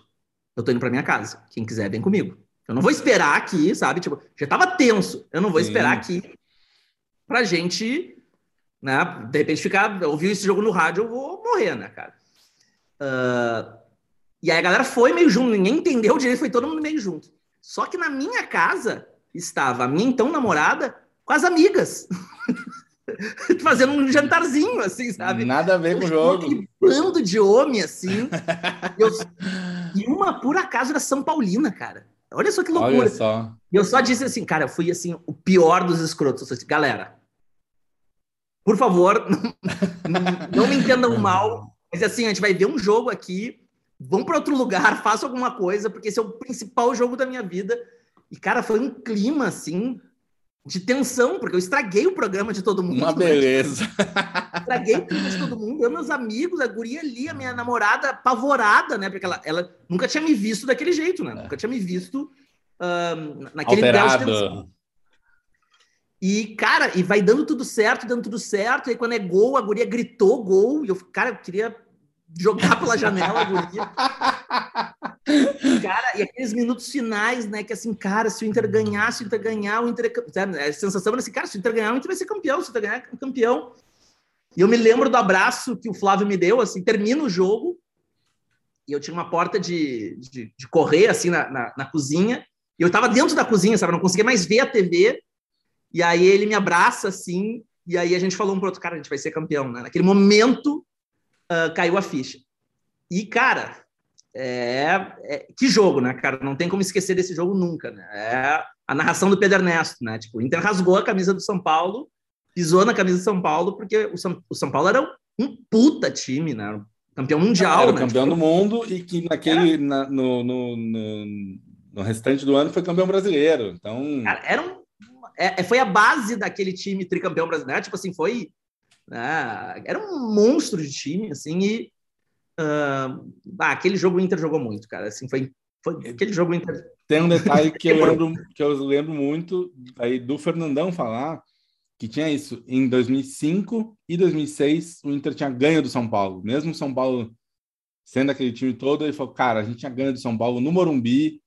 eu tô indo pra minha casa. Quem quiser, vem comigo. Eu não vou esperar aqui, sabe? Tipo, já tava tenso. Eu não vou Sim. esperar aqui pra gente, né? De repente ficar, ouvir esse jogo no rádio, eu vou morrer, né, cara? Uh, e aí a galera foi meio junto, ninguém entendeu direito, foi todo mundo meio junto. Só que na minha casa estava a minha então namorada com as amigas. fazendo um jantarzinho, assim, sabe?
Nada a ver com o jogo.
Um bando de homem, assim. eu... E uma, por acaso, era São Paulina, cara. Olha só que loucura. Olha
só.
E eu só disse assim, cara, eu fui assim, o pior dos escrotos. Assim, Galera, por favor, não, não me entendam mal, mas assim, a gente vai ver um jogo aqui, vão para outro lugar, faça alguma coisa, porque esse é o principal jogo da minha vida. E, cara, foi um clima, assim, de tensão, porque eu estraguei o programa de todo mundo.
Uma beleza.
Estraguei o programa de todo mundo. Eu, meus amigos, a guria ali, a minha namorada, apavorada, né? Porque ela, ela nunca tinha me visto daquele jeito, né? Nunca tinha me visto uh, naquele grau de tensão. E, cara, e vai dando tudo certo, dando tudo certo. E aí, quando é gol, a guria gritou gol. E eu, cara, eu queria jogar pela janela a guria. cara, e aqueles minutos finais, né? Que assim, cara, se o Inter ganhar, se o Inter ganhar, o Inter é A sensação era assim, cara, se o Inter ganhar, o Inter vai ser campeão, se o Inter ganhar, é campeão. E eu me lembro do abraço que o Flávio me deu, assim, termina o jogo, e eu tinha uma porta de, de, de correr, assim, na, na, na, cozinha, e eu tava dentro da cozinha, sabe? Eu não conseguia mais ver a TV, e aí ele me abraça assim, e aí a gente falou um pro outro, cara, a gente vai ser campeão, né? Naquele momento uh, caiu a ficha. E, cara, é, é, que jogo, né, cara? Não tem como esquecer desse jogo nunca, né? É a narração do Pedro Ernesto, né? Tipo, o Inter rasgou a camisa do São Paulo, pisou na camisa do São Paulo, porque o São, o São Paulo era um puta time, né? Campeão mundial,
era
né?
campeão tipo, do mundo e que naquele, na, no, no, no, no, restante do ano foi campeão brasileiro. Então,
cara, era um é, é, foi a base daquele time tricampeão brasileiro. Tipo assim, foi. Né, era um monstro de time, assim, e. Uh, ah, aquele jogo o Inter jogou muito, cara. Assim, foi, foi aquele jogo Inter.
Tem um detalhe que eu lembro, que eu lembro muito aí do Fernandão falar que tinha isso. Em 2005 e 2006, o Inter tinha ganho do São Paulo. Mesmo o São Paulo sendo aquele time todo, ele falou: cara, a gente tinha ganho do São Paulo no Morumbi,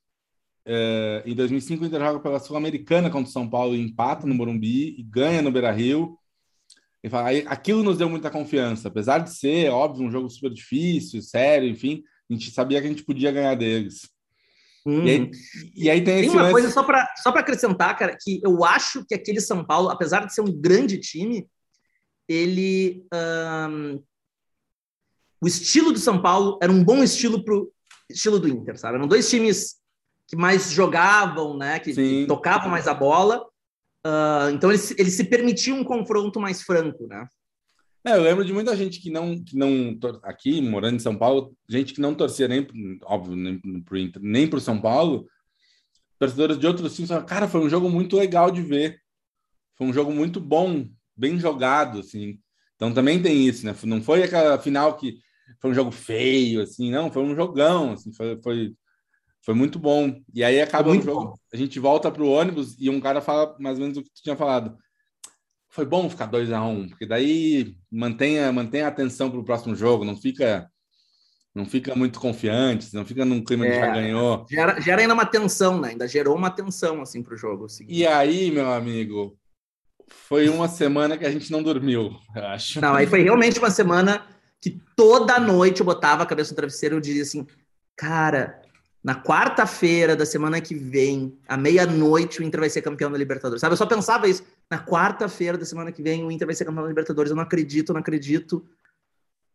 é, em 2005, o Inter joga pela Sul-Americana contra o São Paulo e empata no Morumbi e ganha no Beira-Rio. Aquilo nos deu muita confiança, apesar de ser, óbvio, um jogo super difícil, sério, enfim, a gente sabia que a gente podia ganhar deles.
Uhum. E, aí, e, aí, tem, tem uma lance... coisa só para só acrescentar, cara, que eu acho que aquele São Paulo, apesar de ser um grande time, ele. Um... O estilo do São Paulo era um bom estilo para o estilo do Inter, sabe? Eram dois times que mais jogavam, né? Que, que tocavam mais a bola. Uh, então eles, eles se permitiam um confronto mais franco, né?
É, eu lembro de muita gente que não, que não aqui morando em São Paulo, gente que não torcia nem, óbvio, nem pro Inter, nem pro São Paulo, torcedores de outros times falaram, cara, foi um jogo muito legal de ver, foi um jogo muito bom, bem jogado, assim. Então também tem isso, né? Não foi aquela final que foi um jogo feio, assim, não, foi um jogão, assim, foi, foi foi muito bom. E aí acaba o jogo, bom. a gente volta para o ônibus e um cara fala mais ou menos o que tu tinha falado. Foi bom ficar 2 a 1 um, porque daí mantenha, mantenha a atenção para o próximo jogo, não fica não fica muito confiante, não fica num clima é, de já ganhou.
Gera, gera ainda uma tensão, né? Ainda gerou uma tensão assim para o jogo.
Assim. E aí, meu amigo, foi uma semana que a gente não dormiu, eu acho.
Não, aí foi realmente uma semana que toda noite eu botava a cabeça no travesseiro e dizia assim, cara, na quarta-feira da semana que vem, à meia-noite, o Inter vai ser campeão da Libertadores. Sabe? Eu só pensava isso. Na quarta-feira da semana que vem, o Inter vai ser campeão da Libertadores. Eu não acredito, eu não acredito.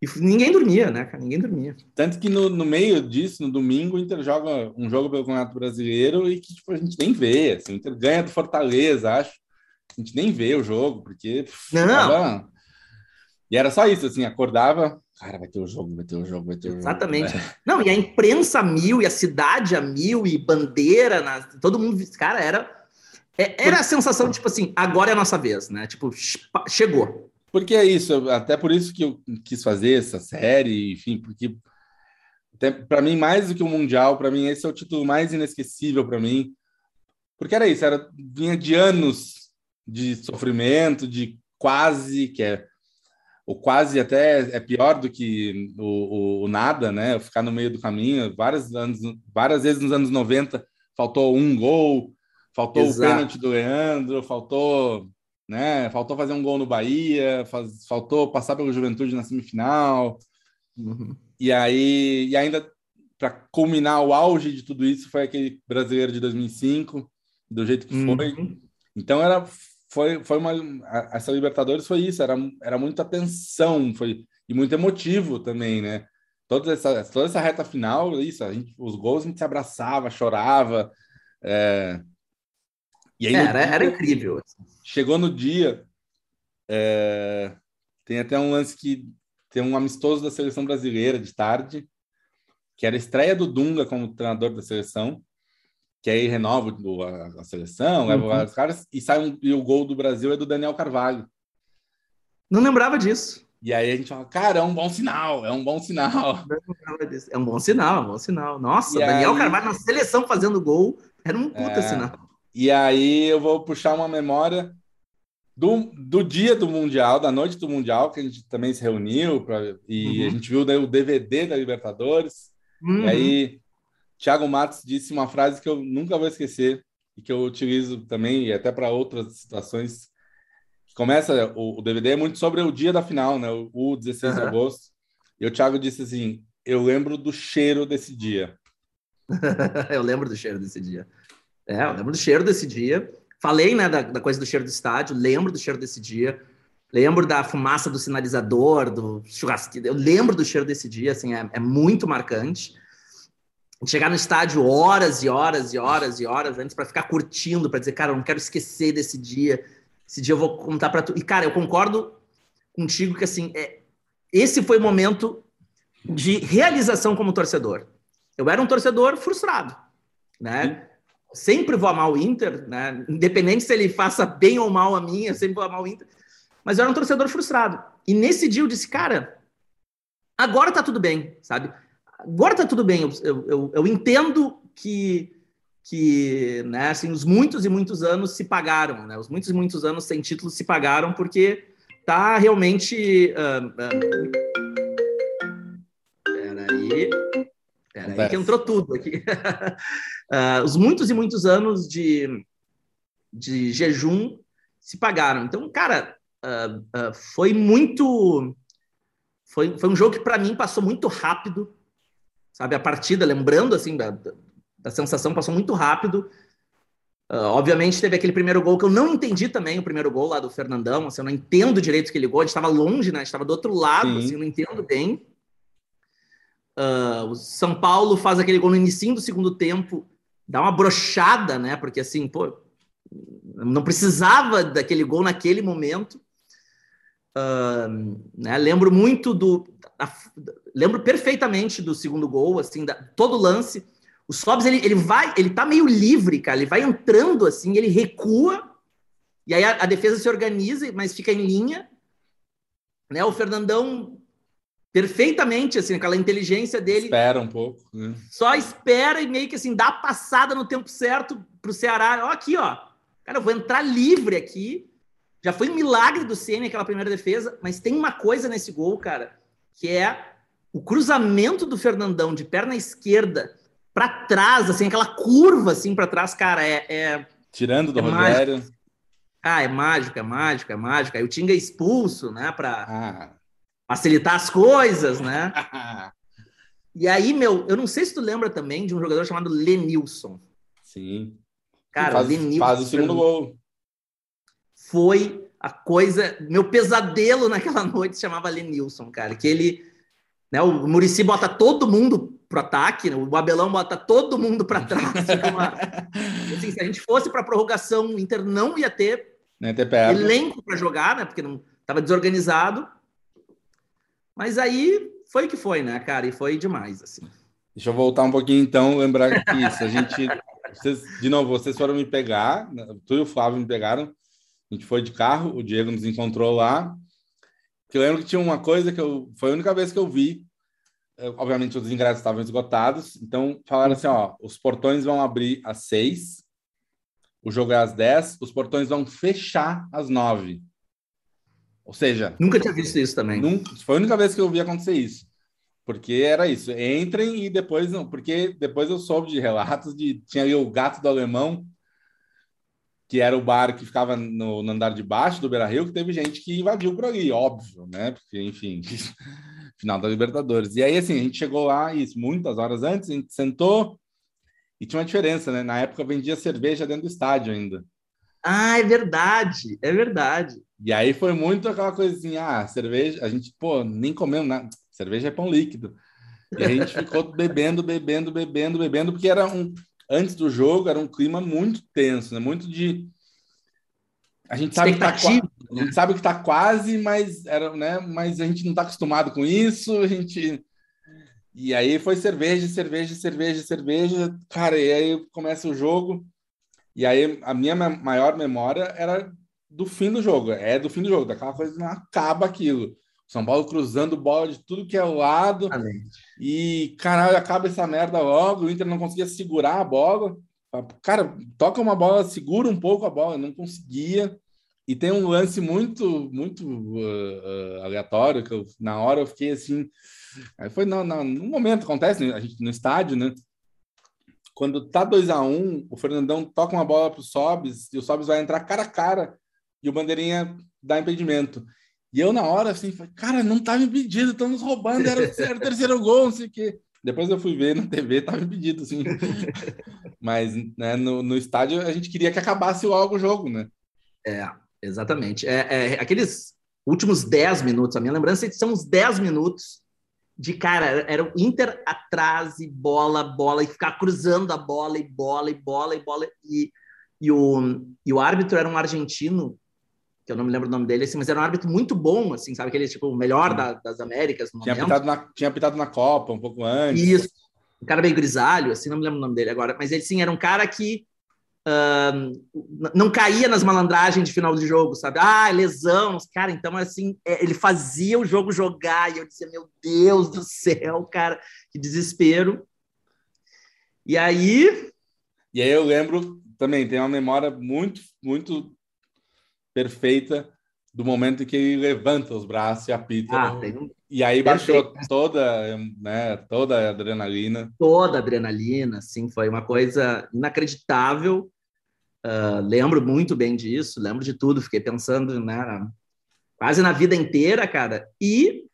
E ninguém dormia, né, cara? Ninguém dormia.
Tanto que no, no meio disso, no domingo, o Inter joga um jogo pelo Campeonato Brasileiro e que tipo, a gente nem vê. Assim, o Inter ganha do Fortaleza, acho. A gente nem vê o jogo, porque.
Não! Tava...
E era só isso, assim, acordava, cara, vai ter o jogo, vai ter o jogo, vai ter o
jogo. Exatamente. Né? Não, e a imprensa mil, e a cidade a mil, e bandeira, na, todo mundo, cara, era. É, era a sensação tipo assim, agora é a nossa vez, né? Tipo, chegou.
Porque é isso, até por isso que eu quis fazer essa série, enfim, porque para mim, mais do que o Mundial, para mim, esse é o título mais inesquecível para mim. Porque era isso, era, vinha de anos de sofrimento, de quase, que é o quase até é pior do que o, o, o, nada, né? Ficar no meio do caminho. Várias, anos, várias vezes nos anos 90 faltou um gol, faltou Exato. o pênalti do Leandro, faltou, né? Faltou fazer um gol no Bahia, faz, faltou passar pelo Juventude na semifinal. Uhum. E aí, e ainda para culminar o auge de tudo isso foi aquele brasileiro de 2005, do jeito que uhum. foi. Então era foi, foi uma. Essa Libertadores foi isso, era, era muita tensão, foi, e muito emotivo também, né? Toda essa, toda essa reta final, isso, a gente, os gols a gente se abraçava, chorava. É...
E aí, era, dia, era incrível. Assim.
Chegou no dia, é... tem até um lance que tem um amistoso da seleção brasileira de tarde, que era a estreia do Dunga como treinador da seleção que aí renova a, a seleção, leva uhum. vários caras, e sai um, e o gol do Brasil é do Daniel Carvalho.
Não lembrava disso.
E aí a gente fala, cara, é um bom sinal, é um bom sinal.
É um bom sinal, é um bom sinal. Nossa, e Daniel aí... Carvalho na seleção fazendo gol, era um puta é... sinal.
E aí eu vou puxar uma memória do, do dia do Mundial, da noite do Mundial, que a gente também se reuniu pra, e uhum. a gente viu o DVD da Libertadores. Uhum. E aí Thiago Matos disse uma frase que eu nunca vou esquecer e que eu utilizo também e até para outras situações. Começa o, o, DVD é muito sobre o dia da final, né? O, o 16 uhum. de agosto. E o Thiago disse assim: "Eu lembro do cheiro desse dia".
eu lembro do cheiro desse dia. É, eu lembro do cheiro desse dia. Falei, né, da, da coisa do cheiro do estádio, lembro do cheiro desse dia. Lembro da fumaça do sinalizador, do churrasquinho. Eu lembro do cheiro desse dia, assim, é, é muito marcante chegar no estádio horas e horas e horas e horas antes para ficar curtindo, para dizer, cara, eu não quero esquecer desse dia. Esse dia eu vou contar para tu. E cara, eu concordo contigo que assim, é, esse foi o momento de realização como torcedor. Eu era um torcedor frustrado, né? Sempre vou amar o Inter, né? Independente se ele faça bem ou mal a mim, eu sempre vou amar o Inter. Mas eu era um torcedor frustrado. E nesse dia eu disse, cara, agora tá tudo bem, sabe? Agora tá tudo bem, eu, eu, eu entendo que, que né, assim, os muitos e muitos anos se pagaram, né? Os muitos e muitos anos sem título se pagaram porque tá realmente. Uh, uh, peraí. Peraí, que entrou tudo aqui. uh, os muitos e muitos anos de, de jejum se pagaram. Então, cara, uh, uh, foi muito. Foi, foi um jogo que, para mim, passou muito rápido sabe? A partida, lembrando, assim, da, da sensação, passou muito rápido. Uh, obviamente teve aquele primeiro gol que eu não entendi também, o primeiro gol lá do Fernandão, assim, eu não entendo direito aquele gol, a gente estava longe, né? A gente estava do outro lado, assim, eu não entendo bem. Uh, o São Paulo faz aquele gol no início do segundo tempo, dá uma brochada, né? Porque assim, pô, não precisava daquele gol naquele momento. Uh, né? Lembro muito do. A, lembro perfeitamente do segundo gol, assim, da, todo lance. O Sobs, ele, ele vai, ele tá meio livre, cara, ele vai entrando assim, ele recua, e aí a, a defesa se organiza, mas fica em linha. Né? O Fernandão perfeitamente, assim, aquela inteligência dele.
Espera um pouco. Né?
Só espera e meio que assim, dá a passada no tempo certo pro Ceará. Ó, aqui, ó. Cara, eu vou entrar livre aqui já foi um milagre do Ceni aquela primeira defesa, mas tem uma coisa nesse gol, cara, que é o cruzamento do Fernandão de perna esquerda para trás, assim, aquela curva assim para trás, cara, é, é
tirando do é Rogério.
Mágico. Ah, é mágico, é mágico, é mágico. Aí o Tinga é expulso, né, para ah. facilitar as coisas, né? e aí, meu, eu não sei se tu lembra também de um jogador chamado Lenilson.
Sim.
Cara,
faz,
Lenilson.
Faz o segundo gol
foi a coisa. Meu pesadelo naquela noite se chamava Lenilson, cara. Que ele. Né, o Murici bota todo mundo pro ataque, né, o Abelão bota todo mundo para trás. Uma... assim, se a gente fosse para prorrogação, o Inter não ia ter,
ter
elenco para jogar, né? Porque não estava desorganizado. Mas aí foi o que foi, né, cara? E foi demais, assim.
Deixa eu voltar um pouquinho então, lembrar que isso, a gente. Vocês, de novo, vocês foram me pegar, né, tu e o Flávio me pegaram a gente foi de carro, o Diego nos encontrou lá. Que eu lembro que tinha uma coisa que eu foi a única vez que eu vi. Eu, obviamente os ingressos estavam esgotados, então falaram assim, ó, os portões vão abrir às seis, o jogo é às dez, os portões vão fechar às nove. Ou seja,
nunca tinha visto isso também.
Nunca, foi a única vez que eu vi acontecer isso. Porque era isso, entrem e depois não, porque depois eu soube de relatos de tinha ali o gato do alemão que era o bar que ficava no, no andar de baixo do Beira Rio, que teve gente que invadiu por ali, óbvio, né? Porque, enfim, final da Libertadores. E aí, assim, a gente chegou lá, isso, muitas horas antes, a gente sentou e tinha uma diferença, né? Na época vendia cerveja dentro do estádio ainda.
Ah, é verdade, é verdade.
E aí foi muito aquela coisa assim, ah, cerveja, a gente, pô, nem comemos nada, cerveja é pão líquido. E a gente ficou bebendo, bebendo, bebendo, bebendo, porque era um, antes do jogo, era um clima muito tenso, né? Muito de a gente sabe que tá, a gente né? sabe que tá quase, mas era, né, mas a gente não tá acostumado com isso, a gente e aí foi cerveja, cerveja, cerveja, cerveja. Cara, e aí começa o jogo. E aí a minha maior memória era do fim do jogo. É do fim do jogo, daquela coisa não acaba aquilo. São Paulo cruzando bola de tudo que é lado. E, caralho, acaba essa merda logo. O Inter não conseguia segurar a bola. Cara, toca uma bola, segura um pouco a bola. Não conseguia. E tem um lance muito, muito uh, uh, aleatório que eu, na hora eu fiquei assim. Aí foi no, no, no momento, acontece né? a gente no estádio, né? Quando tá 2 a 1 um, o Fernandão toca uma bola pro Sobis e o Sobis vai entrar cara a cara e o Bandeirinha dá impedimento. E eu, na hora, assim, falei, cara, não tava impedido, estão nos roubando, era, era o terceiro gol, não sei o quê. Depois eu fui ver na TV, tava impedido, assim. Mas né, no, no estádio a gente queria que acabasse logo o jogo, né?
É, exatamente. É, é, aqueles últimos 10 minutos, a minha lembrança é que são uns 10 minutos de cara, era o Inter atrás e bola, bola, e ficar cruzando a bola, e bola, e bola, e bola, e, e, o, e o árbitro era um argentino que eu não me lembro o nome dele, assim, mas era um árbitro muito bom, assim, sabe? Aquele, tipo, o melhor da, das Américas
tinha Apitado na, tinha apitado na Copa, um pouco antes.
Isso. Um cara meio grisalho, assim, não me lembro o nome dele agora, mas ele, sim, era um cara que uh, não caía nas malandragens de final de jogo, sabe? Ah, lesão, cara, então, assim, é, ele fazia o jogo jogar, e eu dizia, meu Deus do céu, cara, que desespero. E aí...
E aí eu lembro também, tem uma memória muito, muito perfeita do momento que ele levanta os braços e apita. Ah, um... E aí baixou toda, né, toda a adrenalina.
Toda a adrenalina, sim, foi uma coisa inacreditável. Uh, lembro muito bem disso, lembro de tudo, fiquei pensando né, quase na vida inteira, cara. E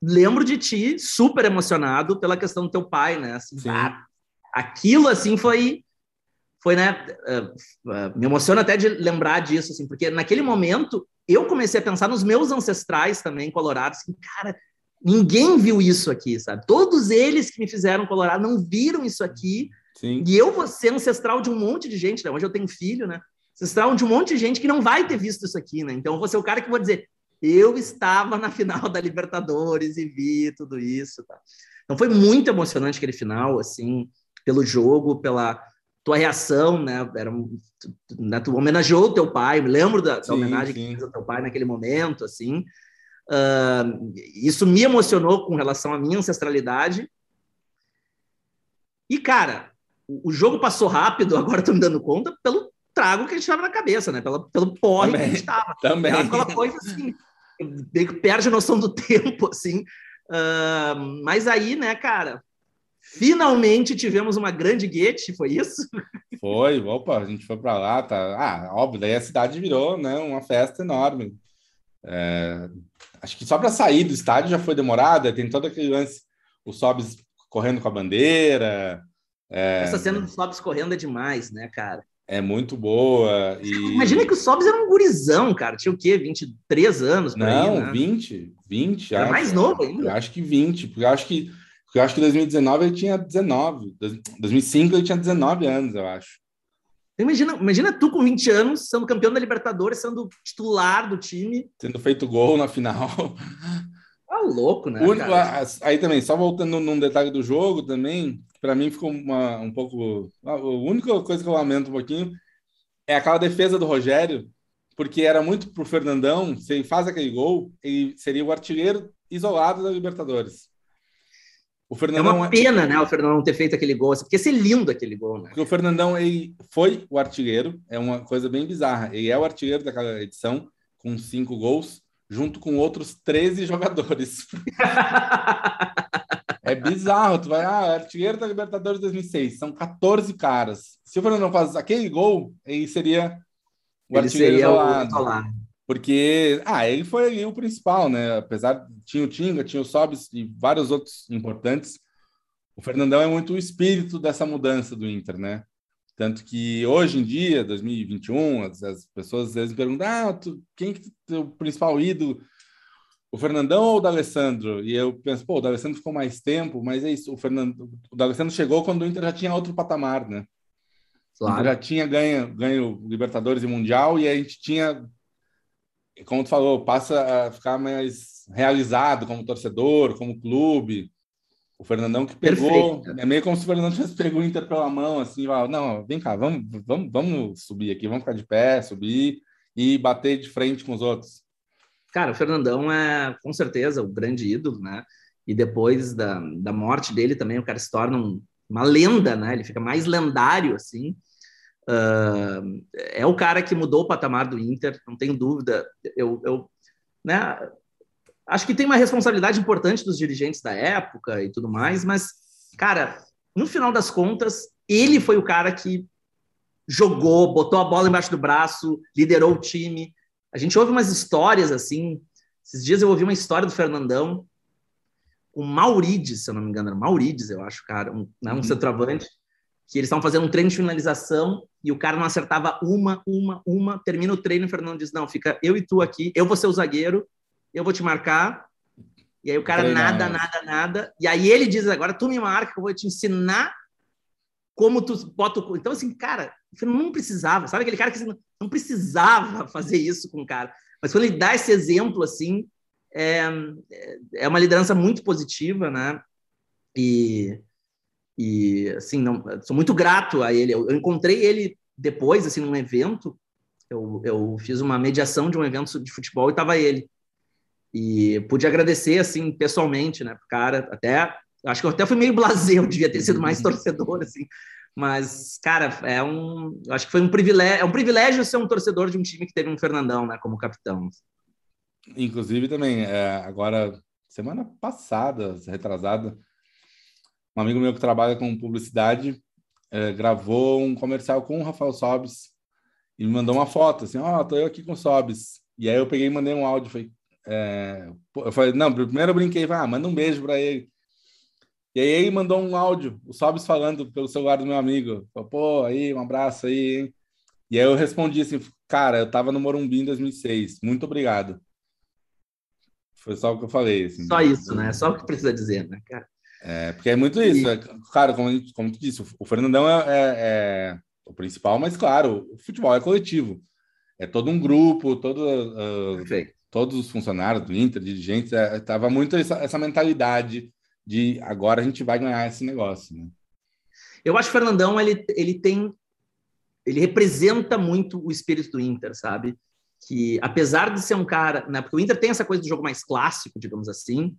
lembro de ti super emocionado pela questão do teu pai, né? Assim, ah, aquilo assim foi foi, né? Uh, uh, me emociona até de lembrar disso, assim, porque naquele momento eu comecei a pensar nos meus ancestrais também colorados, assim, cara, ninguém viu isso aqui, sabe? Todos eles que me fizeram colorado não viram isso aqui. Sim. E eu vou ser ancestral de um monte de gente, né? Hoje eu tenho filho, né? Ancestral de um monte de gente que não vai ter visto isso aqui, né? Então eu vou ser o cara que vou dizer, eu estava na final da Libertadores e vi tudo isso, tá? Então foi muito emocionante aquele final, assim, pelo jogo, pela tua reação, né? Era, né? Tu homenageou o teu pai, me lembro da, sim, da homenagem sim. que fez ao teu pai naquele momento, assim. Uh, isso me emocionou com relação à minha ancestralidade. E, cara, o, o jogo passou rápido, agora estou me dando conta, pelo trago que a gente estava na cabeça, né? Pelo, pelo porre Também. que a gente estava.
Também.
Aquela coisa assim, meio que perde a noção do tempo, assim. Uh, mas aí, né, cara, Finalmente tivemos uma grande guete, foi isso?
Foi, opa, a gente foi para lá, tá. Ah, óbvio, daí a cidade virou, né, uma festa enorme. É, acho que só para sair do estádio já foi demorada, tem todo aquele lance, os Sobs correndo com a bandeira.
É, Essa cena dos Sobs correndo é demais, né, cara?
É muito boa. E...
Imagina que o Sobs era um gurizão, cara. Tinha o quê? 23 anos?
Não, aí, né? 20. 20.
Era acho, mais novo ainda.
Acho que 20. Porque eu acho que porque eu acho que em 2019 ele tinha 19. 2005 ele tinha 19 anos, eu acho.
Imagina, imagina tu com 20 anos, sendo campeão da Libertadores, sendo titular do time.
Tendo feito gol na final.
Tá louco, né?
aí também, só voltando num detalhe do jogo também, para mim ficou uma, um pouco. A única coisa que eu lamento um pouquinho é aquela defesa do Rogério, porque era muito pro Fernandão, se ele faz aquele gol, ele seria o artilheiro isolado da Libertadores.
O Fernandão é uma pena, né, o Fernandão ter feito aquele gol, porque ia ser lindo aquele gol, né?
Porque o Fernandão ele foi o artilheiro, é uma coisa bem bizarra. Ele é o artilheiro daquela edição, com cinco gols, junto com outros 13 jogadores. é bizarro, tu vai, ah, artilheiro da Libertadores 2006, são 14 caras. Se o Fernandão faz aquele gol, ele seria
o ele artilheiro seria isolado. O
porque, ah, ele foi ali o principal, né? Apesar, tinha o Tinga, tinha o Sobis e vários outros importantes. O Fernandão é muito o espírito dessa mudança do Inter, né? Tanto que hoje em dia, 2021, as, as pessoas às vezes perguntam: ah, tu, quem que é o principal ídolo? O Fernandão ou o D'Alessandro? E eu penso, pô, o D'Alessandro ficou mais tempo, mas é isso, o Fernando, o D'Alessandro chegou quando o Inter já tinha outro patamar, né? Claro. Já tinha ganho, ganho Libertadores e Mundial e a gente tinha, como tu falou, passa a ficar mais realizado como torcedor, como clube. O Fernandão que pegou, Perfeito. é meio como se o Fernandão tivesse pegou o Inter pela mão, assim, não, vem cá, vamos, vamos, vamos subir aqui, vamos ficar de pé, subir e bater de frente com os outros.
Cara, o Fernandão é, com certeza, o grande ídolo, né? E depois da, da morte dele também, o cara se torna um, uma lenda, né? Ele fica mais lendário, assim. Uh, é o cara que mudou o patamar do Inter, não tenho dúvida. Eu, eu né, acho que tem uma responsabilidade importante dos dirigentes da época e tudo mais, mas, cara, no final das contas, ele foi o cara que jogou, botou a bola embaixo do braço, liderou o time. A gente ouve umas histórias assim. Esses dias eu ouvi uma história do Fernandão com Maurides, se eu não me engano, era Maurides, eu acho, cara, um, né, um uhum. centroavante, que eles estavam fazendo um treino de finalização e o cara não acertava uma, uma, uma. Termina o treino o Fernando diz: Não, fica eu e tu aqui, eu vou ser o zagueiro, eu vou te marcar. E aí o cara Treinar. nada, nada, nada. E aí ele diz: Agora tu me marca, eu vou te ensinar como tu bota o. Então, assim, cara, não precisava, sabe aquele cara que assim, não precisava fazer isso com o cara. Mas quando ele dá esse exemplo, assim, é, é uma liderança muito positiva, né? E, e assim, não, sou muito grato a ele. Eu, eu encontrei ele depois, assim, num evento. Eu, eu fiz uma mediação de um evento de futebol e estava ele. E pude agradecer, assim, pessoalmente, né, pro cara. Até, acho que eu até fui meio blasé, eu devia ter sido mais torcedor, assim. Mas, cara, é um. Acho que foi um privilégio. É um privilégio ser um torcedor de um time que teve um Fernandão, né, como capitão.
Inclusive, também, é, agora, semana passada, retrasada, um amigo meu que trabalha com publicidade é, gravou um comercial com o Rafael Sobes e me mandou uma foto, assim, ó, oh, tô eu aqui com o Sobes. E aí eu peguei e mandei um áudio, falei, é... eu falei, não, primeiro eu brinquei, ah, manda um beijo para ele. E aí ele mandou um áudio, o Sobs falando pelo celular do meu amigo. Pô, aí, um abraço aí, hein? E aí eu respondi assim, cara, eu tava no Morumbi em 2006, muito obrigado. Foi só o que eu falei. Assim,
só isso, né? Só o que precisa dizer, né, cara?
É, porque é muito isso. E... É, cara, como, como tu disse, o Fernandão é, é, é, o principal, mas claro, o futebol é coletivo. É todo um grupo, todo, uh, todos os funcionários do Inter, dirigentes, é, tava muito essa, essa mentalidade de agora a gente vai ganhar esse negócio, né?
Eu acho que o Fernandão ele, ele tem ele representa muito o espírito do Inter, sabe? Que apesar de ser um cara, né, porque o Inter tem essa coisa do jogo mais clássico, digamos assim,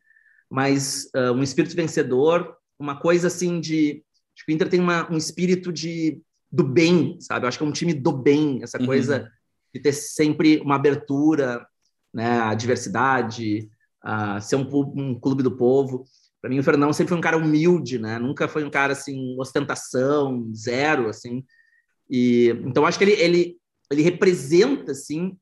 mas uh, um espírito vencedor, uma coisa assim de acho que o Inter tem uma, um espírito de do bem, sabe? Eu acho que é um time do bem, essa uhum. coisa de ter sempre uma abertura, né, a diversidade, a ser um, um clube do povo. Para mim, o Fernão sempre foi um cara humilde, né? Nunca foi um cara assim, ostentação, zero, assim. E então acho que ele, ele, ele representa assim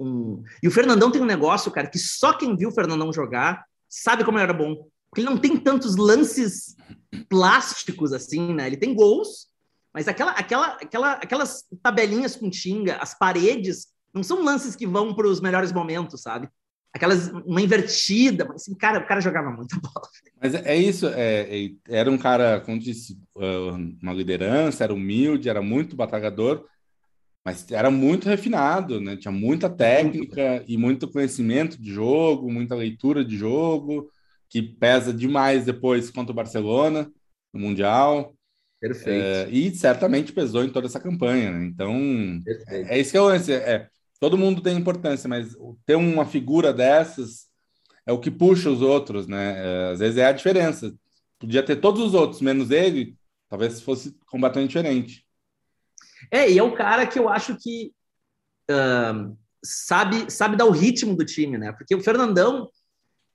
um. E o Fernandão tem um negócio, cara, que só quem viu o Fernandão jogar sabe como ele era bom. Porque ele não tem tantos lances plásticos assim, né? Ele tem gols, mas aquela, aquela, aquela, aquelas tabelinhas com tinga, as paredes, não são lances que vão para os melhores momentos, sabe? aquelas uma invertida, assim, cara, o cara jogava muita bola.
Mas é, é isso, é, é, era um cara, como disse, uma liderança, era humilde, era muito batalhador, mas era muito refinado, né? Tinha muita técnica e muito conhecimento de jogo, muita leitura de jogo, que pesa demais depois contra o Barcelona no Mundial.
Perfeito. É,
e certamente pesou em toda essa campanha, né? Então, é, é, isso que é o lance. É, todo mundo tem importância, mas ter uma figura dessas é o que puxa os outros, né? É, às vezes é a diferença. Podia ter todos os outros, menos ele, talvez fosse completamente diferente.
É, e é o cara que eu acho que uh, sabe, sabe dar o ritmo do time, né? Porque o Fernandão,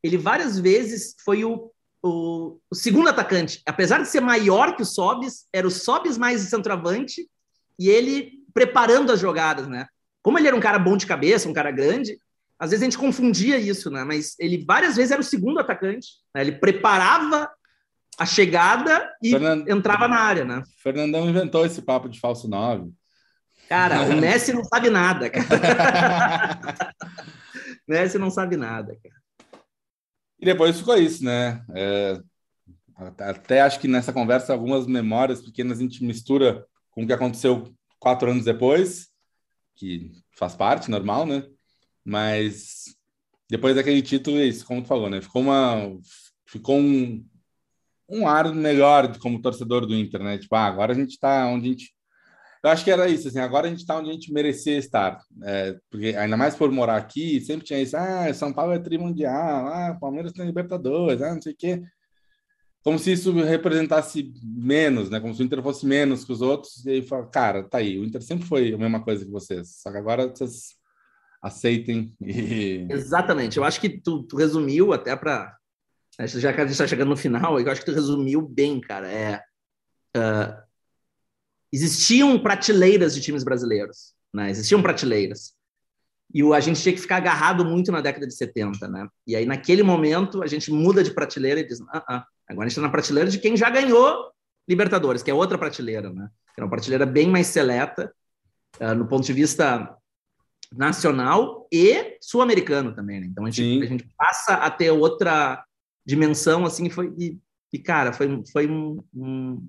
ele várias vezes foi o, o, o segundo atacante. Apesar de ser maior que o Sobis, era o Sobis mais centroavante e ele preparando as jogadas, né? como ele era um cara bom de cabeça, um cara grande, às vezes a gente confundia isso, né? Mas ele várias vezes era o segundo atacante, né? ele preparava a chegada e Fernand... entrava na área, né?
Fernandão inventou esse papo de falso 9.
Cara, o Messi não sabe nada, cara. Messi não sabe nada, cara.
E depois ficou isso, né? É, até acho que nessa conversa algumas memórias pequenas a gente mistura com o que aconteceu quatro anos depois, que faz parte, normal, né? Mas depois daquele título, é isso, como tu falou, né? Ficou uma. Ficou um, um ar melhor como torcedor do Inter, né? Tipo, ah, agora a gente tá onde a gente. Eu acho que era isso, assim, agora a gente tá onde a gente merecia estar. É, porque ainda mais por morar aqui, sempre tinha isso, ah, São Paulo é trimundial, ah, Palmeiras tem Libertadores, ah, não sei o quê. Como se isso representasse menos, né? Como se o Inter fosse menos que os outros. E aí fala, cara, tá aí, o Inter sempre foi a mesma coisa que vocês. Só que agora vocês aceitem. E...
Exatamente. Eu acho que tu, tu resumiu até para. Já que a gente está chegando no final, eu acho que tu resumiu bem, cara. É, uh, existiam prateleiras de times brasileiros, né? Existiam prateleiras. E o, a gente tinha que ficar agarrado muito na década de 70, né? E aí, naquele momento, a gente muda de prateleira e diz: ah, ah. agora a gente está na prateleira de quem já ganhou Libertadores, que é outra prateleira, né? Que é uma prateleira bem mais seleta, uh, no ponto de vista nacional e sul-americano também, né? Então a gente, a gente, passa a ter outra dimensão, assim, foi, e, e cara, foi, foi um, um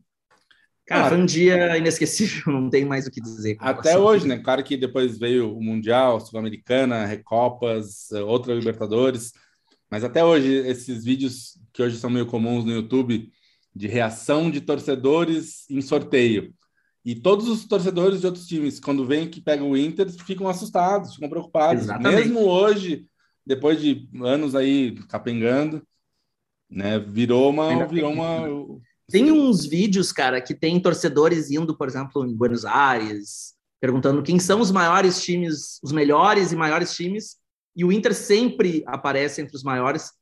Cara, foi um dia inesquecível, não tem mais o que dizer.
Até hoje, né? Claro que depois veio o Mundial, Sul-Americana, Recopas, outra Libertadores, mas até hoje, esses vídeos que hoje são meio comuns no YouTube, de reação de torcedores em sorteio. E todos os torcedores de outros times, quando veem que pegam o Inter, ficam assustados, ficam preocupados. Exatamente. Mesmo hoje, depois de anos aí capengando, né? Virou uma. virou uma
tem uns vídeos, cara, que tem torcedores indo, por exemplo, em Buenos Aires, perguntando quem são os maiores times, os melhores e maiores times, e o Inter sempre aparece entre os maiores,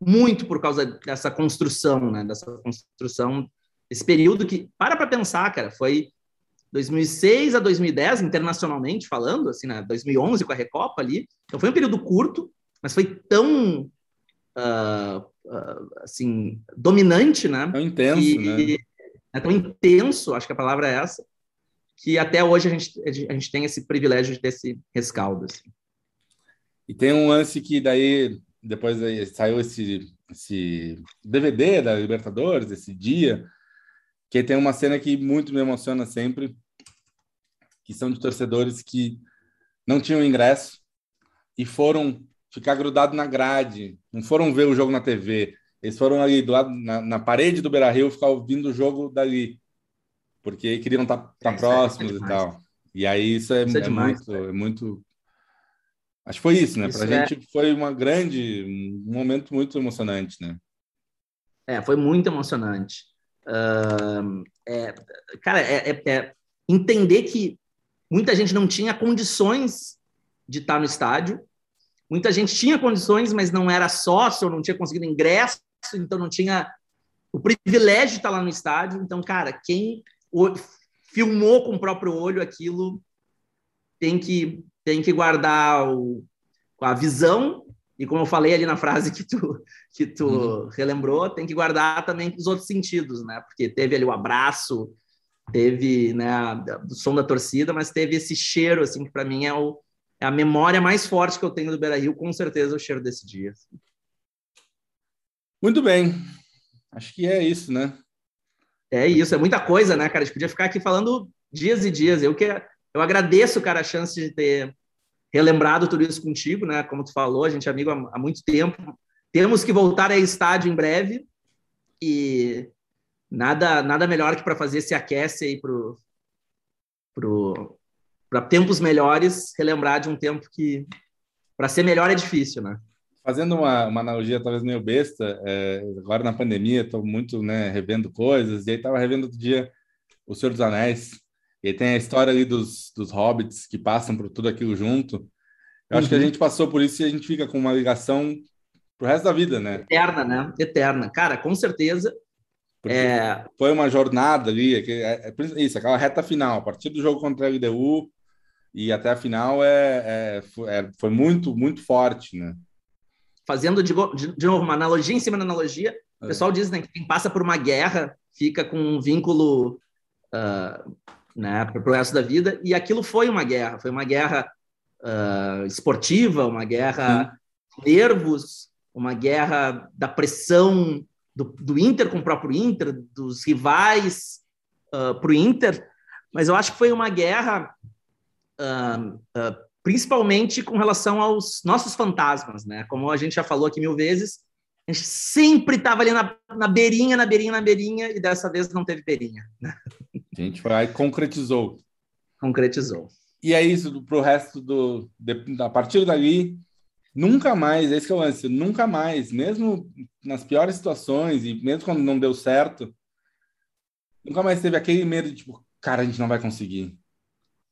muito por causa dessa construção, né? Dessa construção, esse período que, para para pensar, cara, foi 2006 a 2010, internacionalmente falando, assim, né? 2011 com a Recopa ali. Então foi um período curto, mas foi tão, uh, uh, assim, dominante, né?
Tão intenso, né?
É tão intenso, acho que a palavra é essa, que até hoje a gente, a gente tem esse privilégio de ter esse rescaldo, assim.
E tem um lance que daí, depois aí, saiu esse, esse DVD da Libertadores, esse dia, que tem uma cena que muito me emociona sempre, que são de torcedores que não tinham ingresso e foram ficar grudados na grade, não foram ver o jogo na TV, eles foram ali do lado na, na parede do Beira-Rio ficar ouvindo o jogo dali, porque queriam estar tá, tá é, próximos é e tal. E aí isso é, isso é, é muito, é muito Acho que foi isso, né? Para a é gente foi uma grande, um momento muito emocionante, né?
É, foi muito emocionante. Uh, é, cara, é, é, é, entender que muita gente não tinha condições de estar no estádio, muita gente tinha condições, mas não era sócio, não tinha conseguido ingresso, então não tinha o privilégio de estar lá no estádio. Então, cara, quem filmou com o próprio olho aquilo tem que, tem que guardar o, a visão e como eu falei ali na frase que tu, que tu uhum. relembrou, tem que guardar também os outros sentidos, né? Porque teve ali o abraço, teve né, o som da torcida, mas teve esse cheiro, assim, que para mim é, o, é a memória mais forte que eu tenho do Beira-Rio, com certeza o cheiro desse dia.
Muito bem. Acho que é isso, né?
É isso, é muita coisa, né, cara? A gente podia ficar aqui falando dias e dias. Eu que eu agradeço, cara, a chance de ter relembrado tudo isso contigo, né? Como tu falou, a gente é amigo há, há muito tempo. Temos que voltar a estádio em breve e nada nada melhor que para fazer esse aquece aí pro pro para tempos melhores, relembrar de um tempo que para ser melhor é difícil, né?
Fazendo uma, uma analogia talvez meio besta, é, agora na pandemia estou muito né, revendo coisas, e aí estava revendo outro dia O Senhor dos Anéis, e tem a história ali dos, dos hobbits que passam por tudo aquilo junto. Eu uhum. acho que a uhum. gente passou por isso e a gente fica com uma ligação pro resto da vida, né?
Eterna, né? Eterna. Cara, com certeza.
é... Foi uma jornada ali, é, é, é, isso, aquela reta final, a partir do jogo contra a LDU e até a final é, é, foi muito, muito forte, né?
Fazendo de, de, novo uma analogia em cima da analogia, O pessoal diz né, que quem passa por uma guerra fica com um vínculo uh, né, para o resto da vida, e aquilo foi uma guerra, foi uma guerra uh, esportiva, uma guerra de nervos, uma guerra da pressão do, do, Inter com o próprio Inter, dos rivais uh, para o Inter, mas eu acho que foi uma guerra principalmente com relação aos nossos fantasmas, né? Como a gente já falou aqui mil vezes, a gente sempre estava ali na, na beirinha, na beirinha, na beirinha, e dessa vez não teve beirinha. Né?
A gente foi e concretizou.
Concretizou.
E é isso para o resto do. De, a partir dali, nunca mais, esse é o lance, nunca mais, mesmo nas piores situações, e mesmo quando não deu certo, nunca mais teve aquele medo de tipo, cara, a gente não vai conseguir.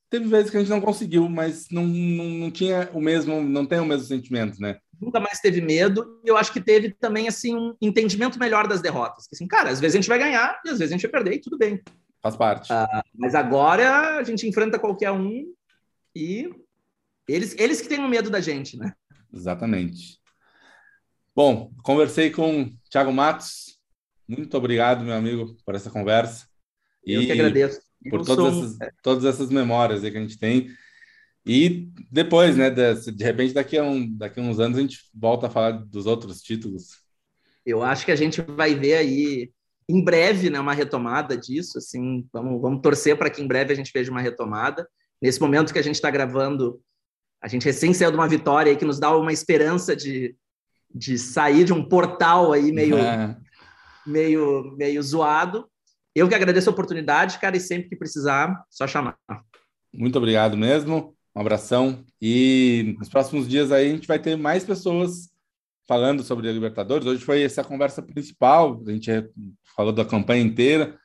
Teve vezes que a gente não conseguiu, mas não, não, não tinha o mesmo, não tem o mesmo sentimento, né?
Nunca mais teve medo, e eu acho que teve também assim um entendimento melhor das derrotas. Que, assim, cara, às vezes a gente vai ganhar e às vezes a gente vai perder, e tudo bem.
Faz parte.
Uh, mas agora a gente enfrenta qualquer um e eles, eles que têm medo da gente, né?
Exatamente. Bom, conversei com o Thiago Matos. Muito obrigado, meu amigo, por essa conversa.
Eu e... que agradeço
por todas, essas, todas essas memórias que a gente tem. E depois, né, de, de repente, daqui a, um, daqui a uns anos, a gente volta a falar dos outros títulos.
Eu acho que a gente vai ver aí, em breve, né, uma retomada disso. Assim, vamos, vamos torcer para que em breve a gente veja uma retomada. Nesse momento que a gente está gravando, a gente recém saiu de uma vitória aí que nos dá uma esperança de, de sair de um portal aí meio, é. meio, meio zoado. Eu que agradeço a oportunidade, cara, e sempre que precisar, só chamar.
Muito obrigado mesmo. Um abração. E nos próximos dias aí a gente vai ter mais pessoas falando sobre a Libertadores. Hoje foi essa conversa principal, a gente falou da campanha inteira,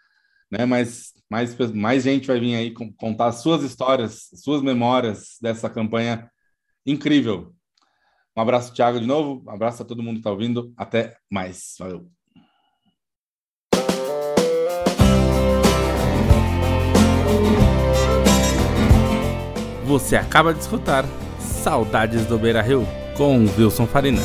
né? Mas mais, mais gente vai vir aí contar suas histórias, suas memórias dessa campanha incrível. Um abraço, Thiago, de novo. Um abraço a todo mundo que está ouvindo. Até mais. Valeu. Você acaba de escutar Saudades do Beira Rio com Wilson Farina.